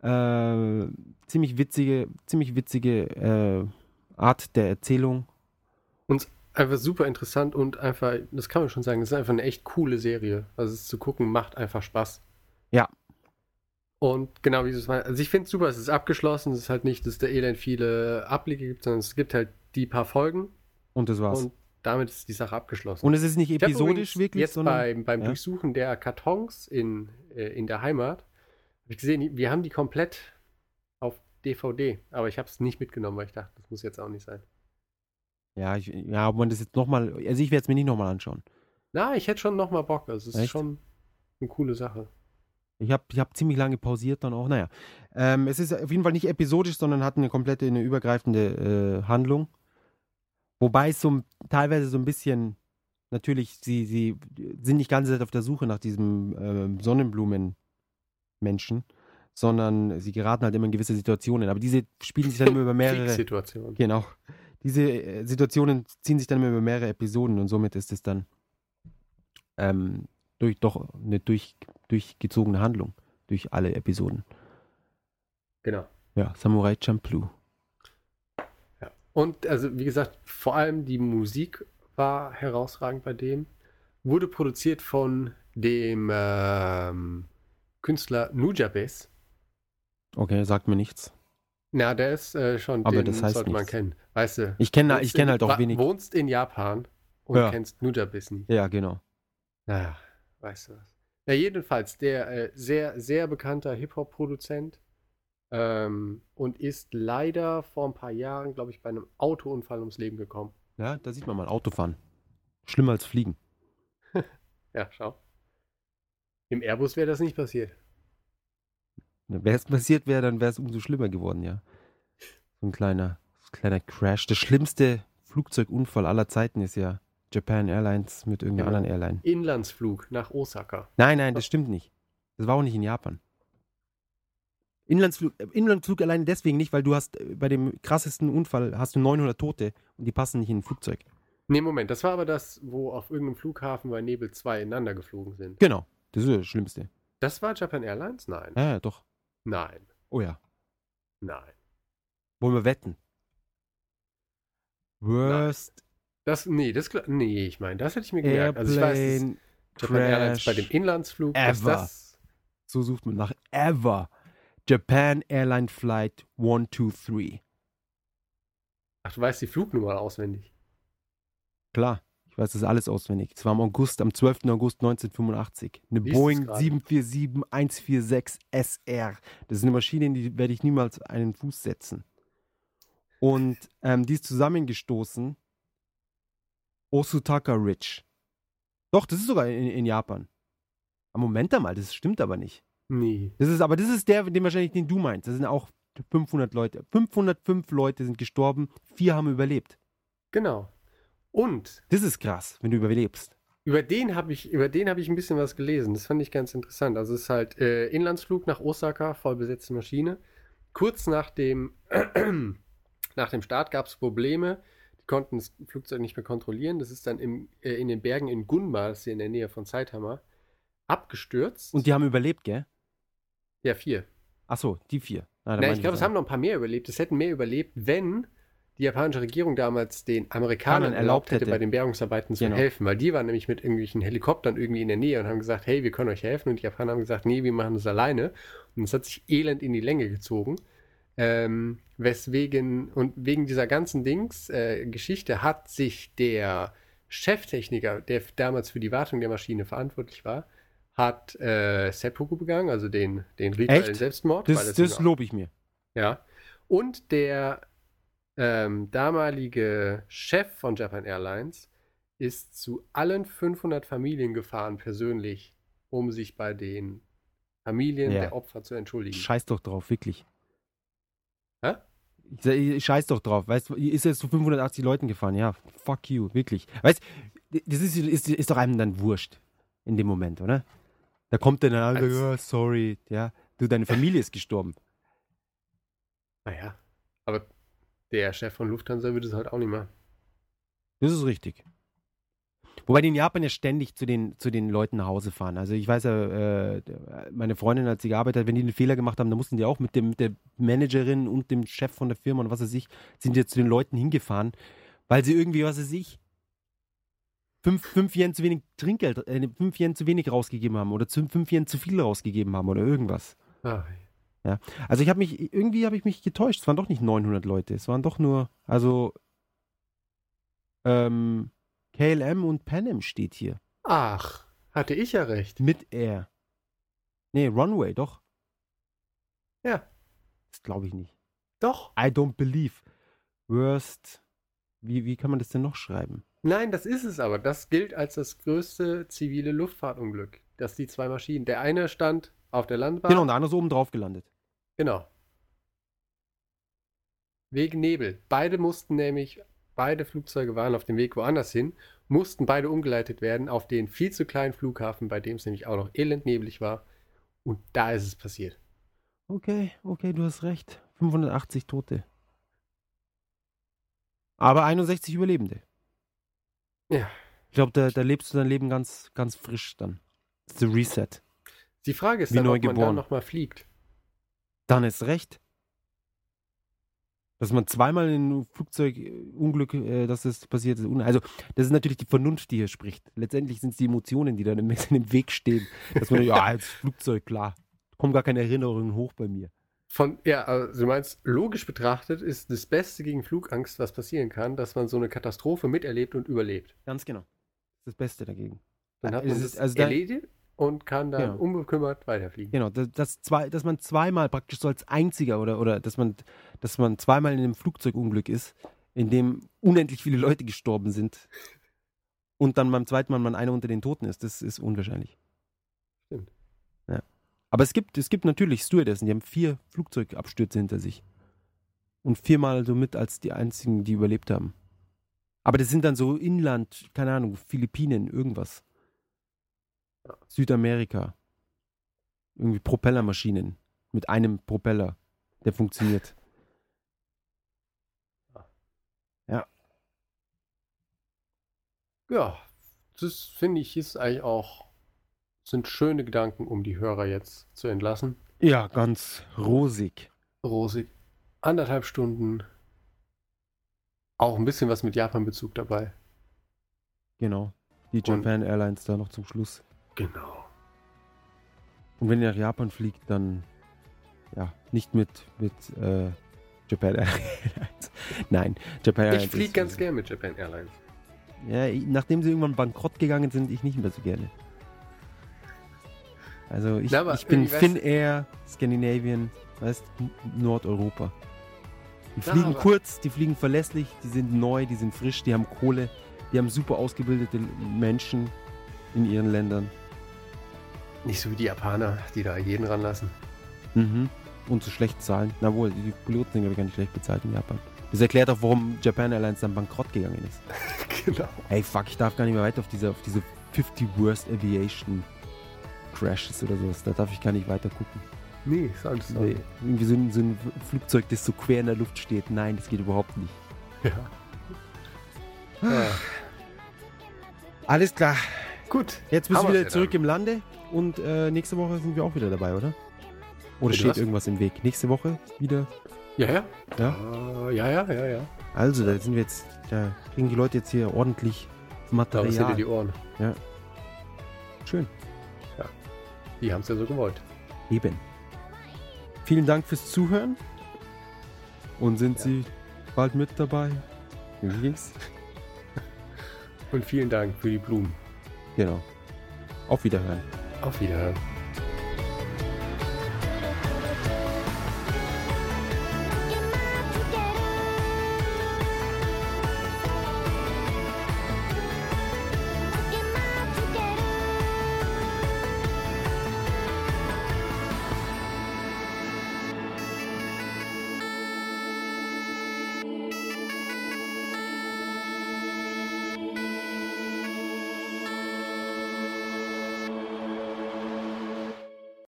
Äh, ziemlich witzige, ziemlich witzige äh, Art der Erzählung. Einfach super interessant und einfach, das kann man schon sagen, es ist einfach eine echt coole Serie. Also es zu gucken macht einfach Spaß. Ja. Und genau wie es meinst, also ich finde es super, es ist abgeschlossen, es ist halt nicht, dass da elend viele Ableger gibt, sondern es gibt halt die paar Folgen Und das war's. und damit ist die Sache abgeschlossen. Und es ist nicht episodisch wirklich, Jetzt sondern. beim, beim ja. Durchsuchen der Kartons in, äh, in der Heimat habe ich gesehen, wir haben die komplett auf DVD, aber ich habe es nicht mitgenommen, weil ich dachte, das muss jetzt auch nicht sein. ja, ich, ja, ob man das jetzt nochmal. Also ich werde es mir nicht nochmal anschauen. Na, ich hätte schon noch mal Bock. Also es ist Echt? schon eine coole Sache. Ich habe ich hab ziemlich lange pausiert dann auch. Naja. Ähm, es ist auf jeden Fall nicht episodisch, sondern hat eine komplette, eine übergreifende äh, Handlung. Wobei es so teilweise so ein bisschen, natürlich, sie, sie sind nicht ganze Zeit auf der Suche nach diesem ähm, Sonnenblumen-Menschen, sondern sie geraten halt immer in gewisse Situationen. Aber diese spielen sich dann immer über [LAUGHS] mehrere. Kriegssituation. Genau. Diese äh, Situationen ziehen sich dann immer über mehrere Episoden und somit ist es dann ähm, durch, doch eine durch, durchgezogene Handlung durch alle Episoden. Genau. Ja, Samurai Champloo. Und also, wie gesagt, vor allem die Musik war herausragend bei dem. Wurde produziert von dem ähm, Künstler Nujabes. Okay, sagt mir nichts. Na, der ist äh, schon, Aber den das heißt sollte man nichts. kennen. Weißt du? Ich kenne ich kenn in- halt auch wenig. Wohnst in Japan und Ja. kennst Nujabes nicht. Ja, genau. Naja, weißt du was. Ja, jedenfalls, der äh, sehr, sehr bekannter Hip-Hop-Produzent ähm, und ist leider vor ein paar Jahren, glaube ich, bei einem Autounfall ums Leben gekommen. Ja, da sieht man mal Autofahren. Schlimmer als Fliegen. [LAUGHS] Ja, schau. Im Airbus wäre das nicht passiert. Wäre es passiert wäre, dann wäre es umso schlimmer geworden, ja. So ein kleiner, kleiner Crash. Der schlimmste Flugzeugunfall aller Zeiten ist ja Japan Airlines mit irgendeiner Genau. anderen Airline. Inlandsflug nach Osaka. Nein, nein, das stimmt nicht. Das war auch nicht in Japan. Inlandsflug, äh, Inlandsflug alleine deswegen nicht, weil du hast äh, bei dem krassesten Unfall hast du 900 Tote und die passen nicht in ein Flugzeug. Nee, Moment, das war aber das, wo auf irgendeinem Flughafen bei Nebel zwei ineinander geflogen sind. Genau, das ist das Schlimmste. Das war Japan Airlines? Nein. Ja, ja, doch. Nein. Oh ja. Nein. Wollen wir wetten? Worst Das, nee, das, nee, ich meine, das hätte ich mir gemerkt. Also ich weiß, Airplane Japan Airlines bei dem. Inlandsflug, ever. das, So sucht man nach ever. Japan Airline Flight 123. ach, du weißt die Flugnummer auswendig. Klar, ich weiß das alles auswendig. Es war im August, am 12. August 1985. Eine Liest es Boeing gerade. 747-146 SR. Das ist eine Maschine, in die werde ich niemals einen Fuß setzen. Und ähm, die ist zusammengestoßen. Osutaka Ridge. Doch, das ist sogar in, in Japan. Moment einmal, das stimmt aber nicht. Nee. Das ist aber das ist der, den wahrscheinlich den du meinst. Das sind auch 500 Leute. 505 Leute sind gestorben, vier haben überlebt. Genau. Und Das ist krass, wenn du überlebst. über den habe ich, über den habe ich ein bisschen was gelesen. Das fand ich ganz interessant. Also es ist halt äh, Inlandsflug nach Osaka, voll besetzte Maschine. Kurz nach dem, [CLEARS THROAT] nach dem Start gab es Probleme. Die konnten das Flugzeug nicht mehr kontrollieren. Das ist dann im, äh, in den Bergen in Gunma, das ist hier in der Nähe von Saitama, abgestürzt. Und die haben überlebt, gell? Ja, vier. Ach so, die vier. Ah, Na, ich glaube, es haben noch ein paar mehr überlebt. Es hätten mehr überlebt, wenn die japanische Regierung damals den Amerikanern erlaubt hätte, hätte. bei den Bergungsarbeiten zu Genau. helfen. Weil die waren nämlich mit irgendwelchen Helikoptern irgendwie in der Nähe und haben gesagt, hey, wir können euch helfen. Und die Japaner haben gesagt, nee, wir machen das alleine. Und es hat sich elend in die Länge gezogen. Ähm, weswegen, und wegen dieser ganzen Dings, äh, Geschichte hat sich der Cheftechniker, der damals für die Wartung der Maschine verantwortlich war, hat äh, Seppuku begangen, also den, den rituellen? Selbstmord. Das, das lobe ich mir. ja. Und der ähm, damalige Chef von Japan Airlines ist zu allen 500 Familien gefahren, persönlich, um sich bei den Familien Ja. der Opfer zu entschuldigen. Scheiß doch drauf, wirklich. Hä? Scheiß doch drauf. Weißt du, ist jetzt zu 580 Leuten gefahren. Ja, fuck you, wirklich. Weißt du, das ist, ist, ist doch einem dann wurscht in dem Moment, oder? Da kommt dann einer, Als- ja, sorry, ja. Du, deine Familie ist gestorben. Naja, aber der Chef von Lufthansa würde es halt auch nicht machen. Das ist richtig. Wobei die in Japan ja ständig zu den, zu den Leuten nach Hause fahren. Also ich weiß ja, äh, meine Freundin, als sie gearbeitet hat, wenn die einen Fehler gemacht haben, dann mussten die auch mit, dem, mit der Managerin und dem Chef von der Firma und was weiß ich, sind die zu den Leuten hingefahren, weil sie irgendwie, was weiß ich, fünf, fünf Yen zu wenig Trinkgeld, äh, fünf Yen zu wenig rausgegeben haben oder zu, fünf Yen zu viel rausgegeben haben oder irgendwas. Ah, Also ich habe mich, irgendwie habe ich mich getäuscht. Es waren doch nicht 900 Leute. Es waren doch nur, also ähm, KLM und Pan Am steht hier. Ach, hatte ich ja recht. Mit Air. Nee, Runway, doch. Ja, Das glaube ich nicht. doch. I don't believe. Worst. Wie, wie kann man das denn noch schreiben? Nein, das ist es aber. Das gilt als das größte zivile Luftfahrtunglück. Dass die zwei Maschinen. Der eine stand auf der Landbahn. Genau, und der andere ist oben drauf gelandet. Genau. Wegen Nebel. Beide mussten nämlich, beide Flugzeuge waren auf dem Weg woanders hin, mussten beide umgeleitet werden auf den viel zu kleinen Flughafen, bei dem es nämlich auch noch elendneblig war. Und da ist es passiert. Okay, okay, du hast recht. 580 Tote. Aber 61 Überlebende. Ja. Ich glaube, da, da lebst du dein Leben ganz, ganz frisch dann. Das ist der Reset. Die Frage ist Wie dann, ob man dann nochmal fliegt. Dann ist recht. Dass man zweimal in ein Flugzeugunglück, äh, dass das passiert ist. Also, das ist natürlich die Vernunft, die hier spricht. Letztendlich sind es die Emotionen, die dann im, [LAUGHS] im Weg stehen. Dass man, ja, [LAUGHS] als Flugzeug, klar. Kommen gar keine Erinnerungen hoch bei mir. Von, ja, also du meinst, logisch betrachtet ist das Beste gegen Flugangst, was passieren kann, dass man so eine Katastrophe miterlebt und überlebt. Ganz genau. Das ist das Beste dagegen. Dann hat Es man ist- das also da- erledigt und kann dann Genau. unbekümmert weiterfliegen. Genau, das, das zwei, dass man zweimal praktisch so als einziger oder, oder dass man, dass man zweimal in einem Flugzeugunglück ist, in dem unendlich viele Leute gestorben sind und dann beim zweiten Mal man einer unter den Toten ist, das ist unwahrscheinlich. Ja. Aber es gibt, es gibt natürlich Stewardessen, die haben vier Flugzeugabstürze hinter sich. Und viermal so mit als die einzigen, die überlebt haben. Aber das sind dann so Inland, keine Ahnung, Philippinen, irgendwas. Südamerika. Irgendwie Propellermaschinen. Mit einem Propeller, der funktioniert. Ja, das finde ich ist eigentlich auch, sind schöne Gedanken, um die Hörer jetzt zu entlassen. Ja, ganz rosig. Rosig. Anderthalb Stunden. Auch ein bisschen was mit Japan-Bezug dabei. Genau. Die Japan Airlines da noch zum Schluss. Genau. Und wenn ihr nach Japan fliegt, dann ja, nicht mit, mit äh, Japan [LAUGHS] Airlines. Nein, Japan Airlines. Ich fliege ganz gern mit Japan Airlines. Ja, ich- nachdem sie irgendwann bankrott gegangen sind, ich nicht mehr so gerne. Also ich, Na, ich bin Finnair, Scandinavian, weißt Nordeuropa. Die Na, fliegen kurz, die fliegen verlässlich, die sind neu, die sind frisch, die haben Kohle, die haben super ausgebildete Menschen in ihren Ländern. Nicht so wie die Japaner, die da jeden ranlassen. Mhm. Und so schlecht zahlen. Na wohl, die Piloten sind glaube ich gar nicht schlecht bezahlt in Japan. Das erklärt auch, warum Japan Airlines dann bankrott gegangen ist. [LAUGHS] genau. Ey, fuck, ich darf gar nicht mehr weiter auf diese, auf diese 50 Worst Aviation Crashes oder sowas. Da darf ich gar nicht weiter gucken. Nee, ist alles so. Nee, irgendwie so ein, so ein Flugzeug, das so quer in der Luft steht. Nein, das geht überhaupt nicht. Ja. ja. Alles klar. Gut. Jetzt bist du wieder ja zurück dann. im Lande und äh, nächste Woche sind wir auch wieder dabei, oder? Oder Bitte steht was? irgendwas im Weg? Nächste Woche wieder? Ja, ja. Ja? Äh, ja, ja, ja, ja. Also, da sind wir jetzt, da kriegen die Leute jetzt hier ordentlich Da Material. die Ohren. Schön. Die haben es ja so gewollt. Eben. Vielen Dank fürs Zuhören. Und sind Ja. Sie bald mit dabei? Wie ging's? Und vielen Dank für die Blumen. Genau. Auf Wiederhören. Auf Wiederhören.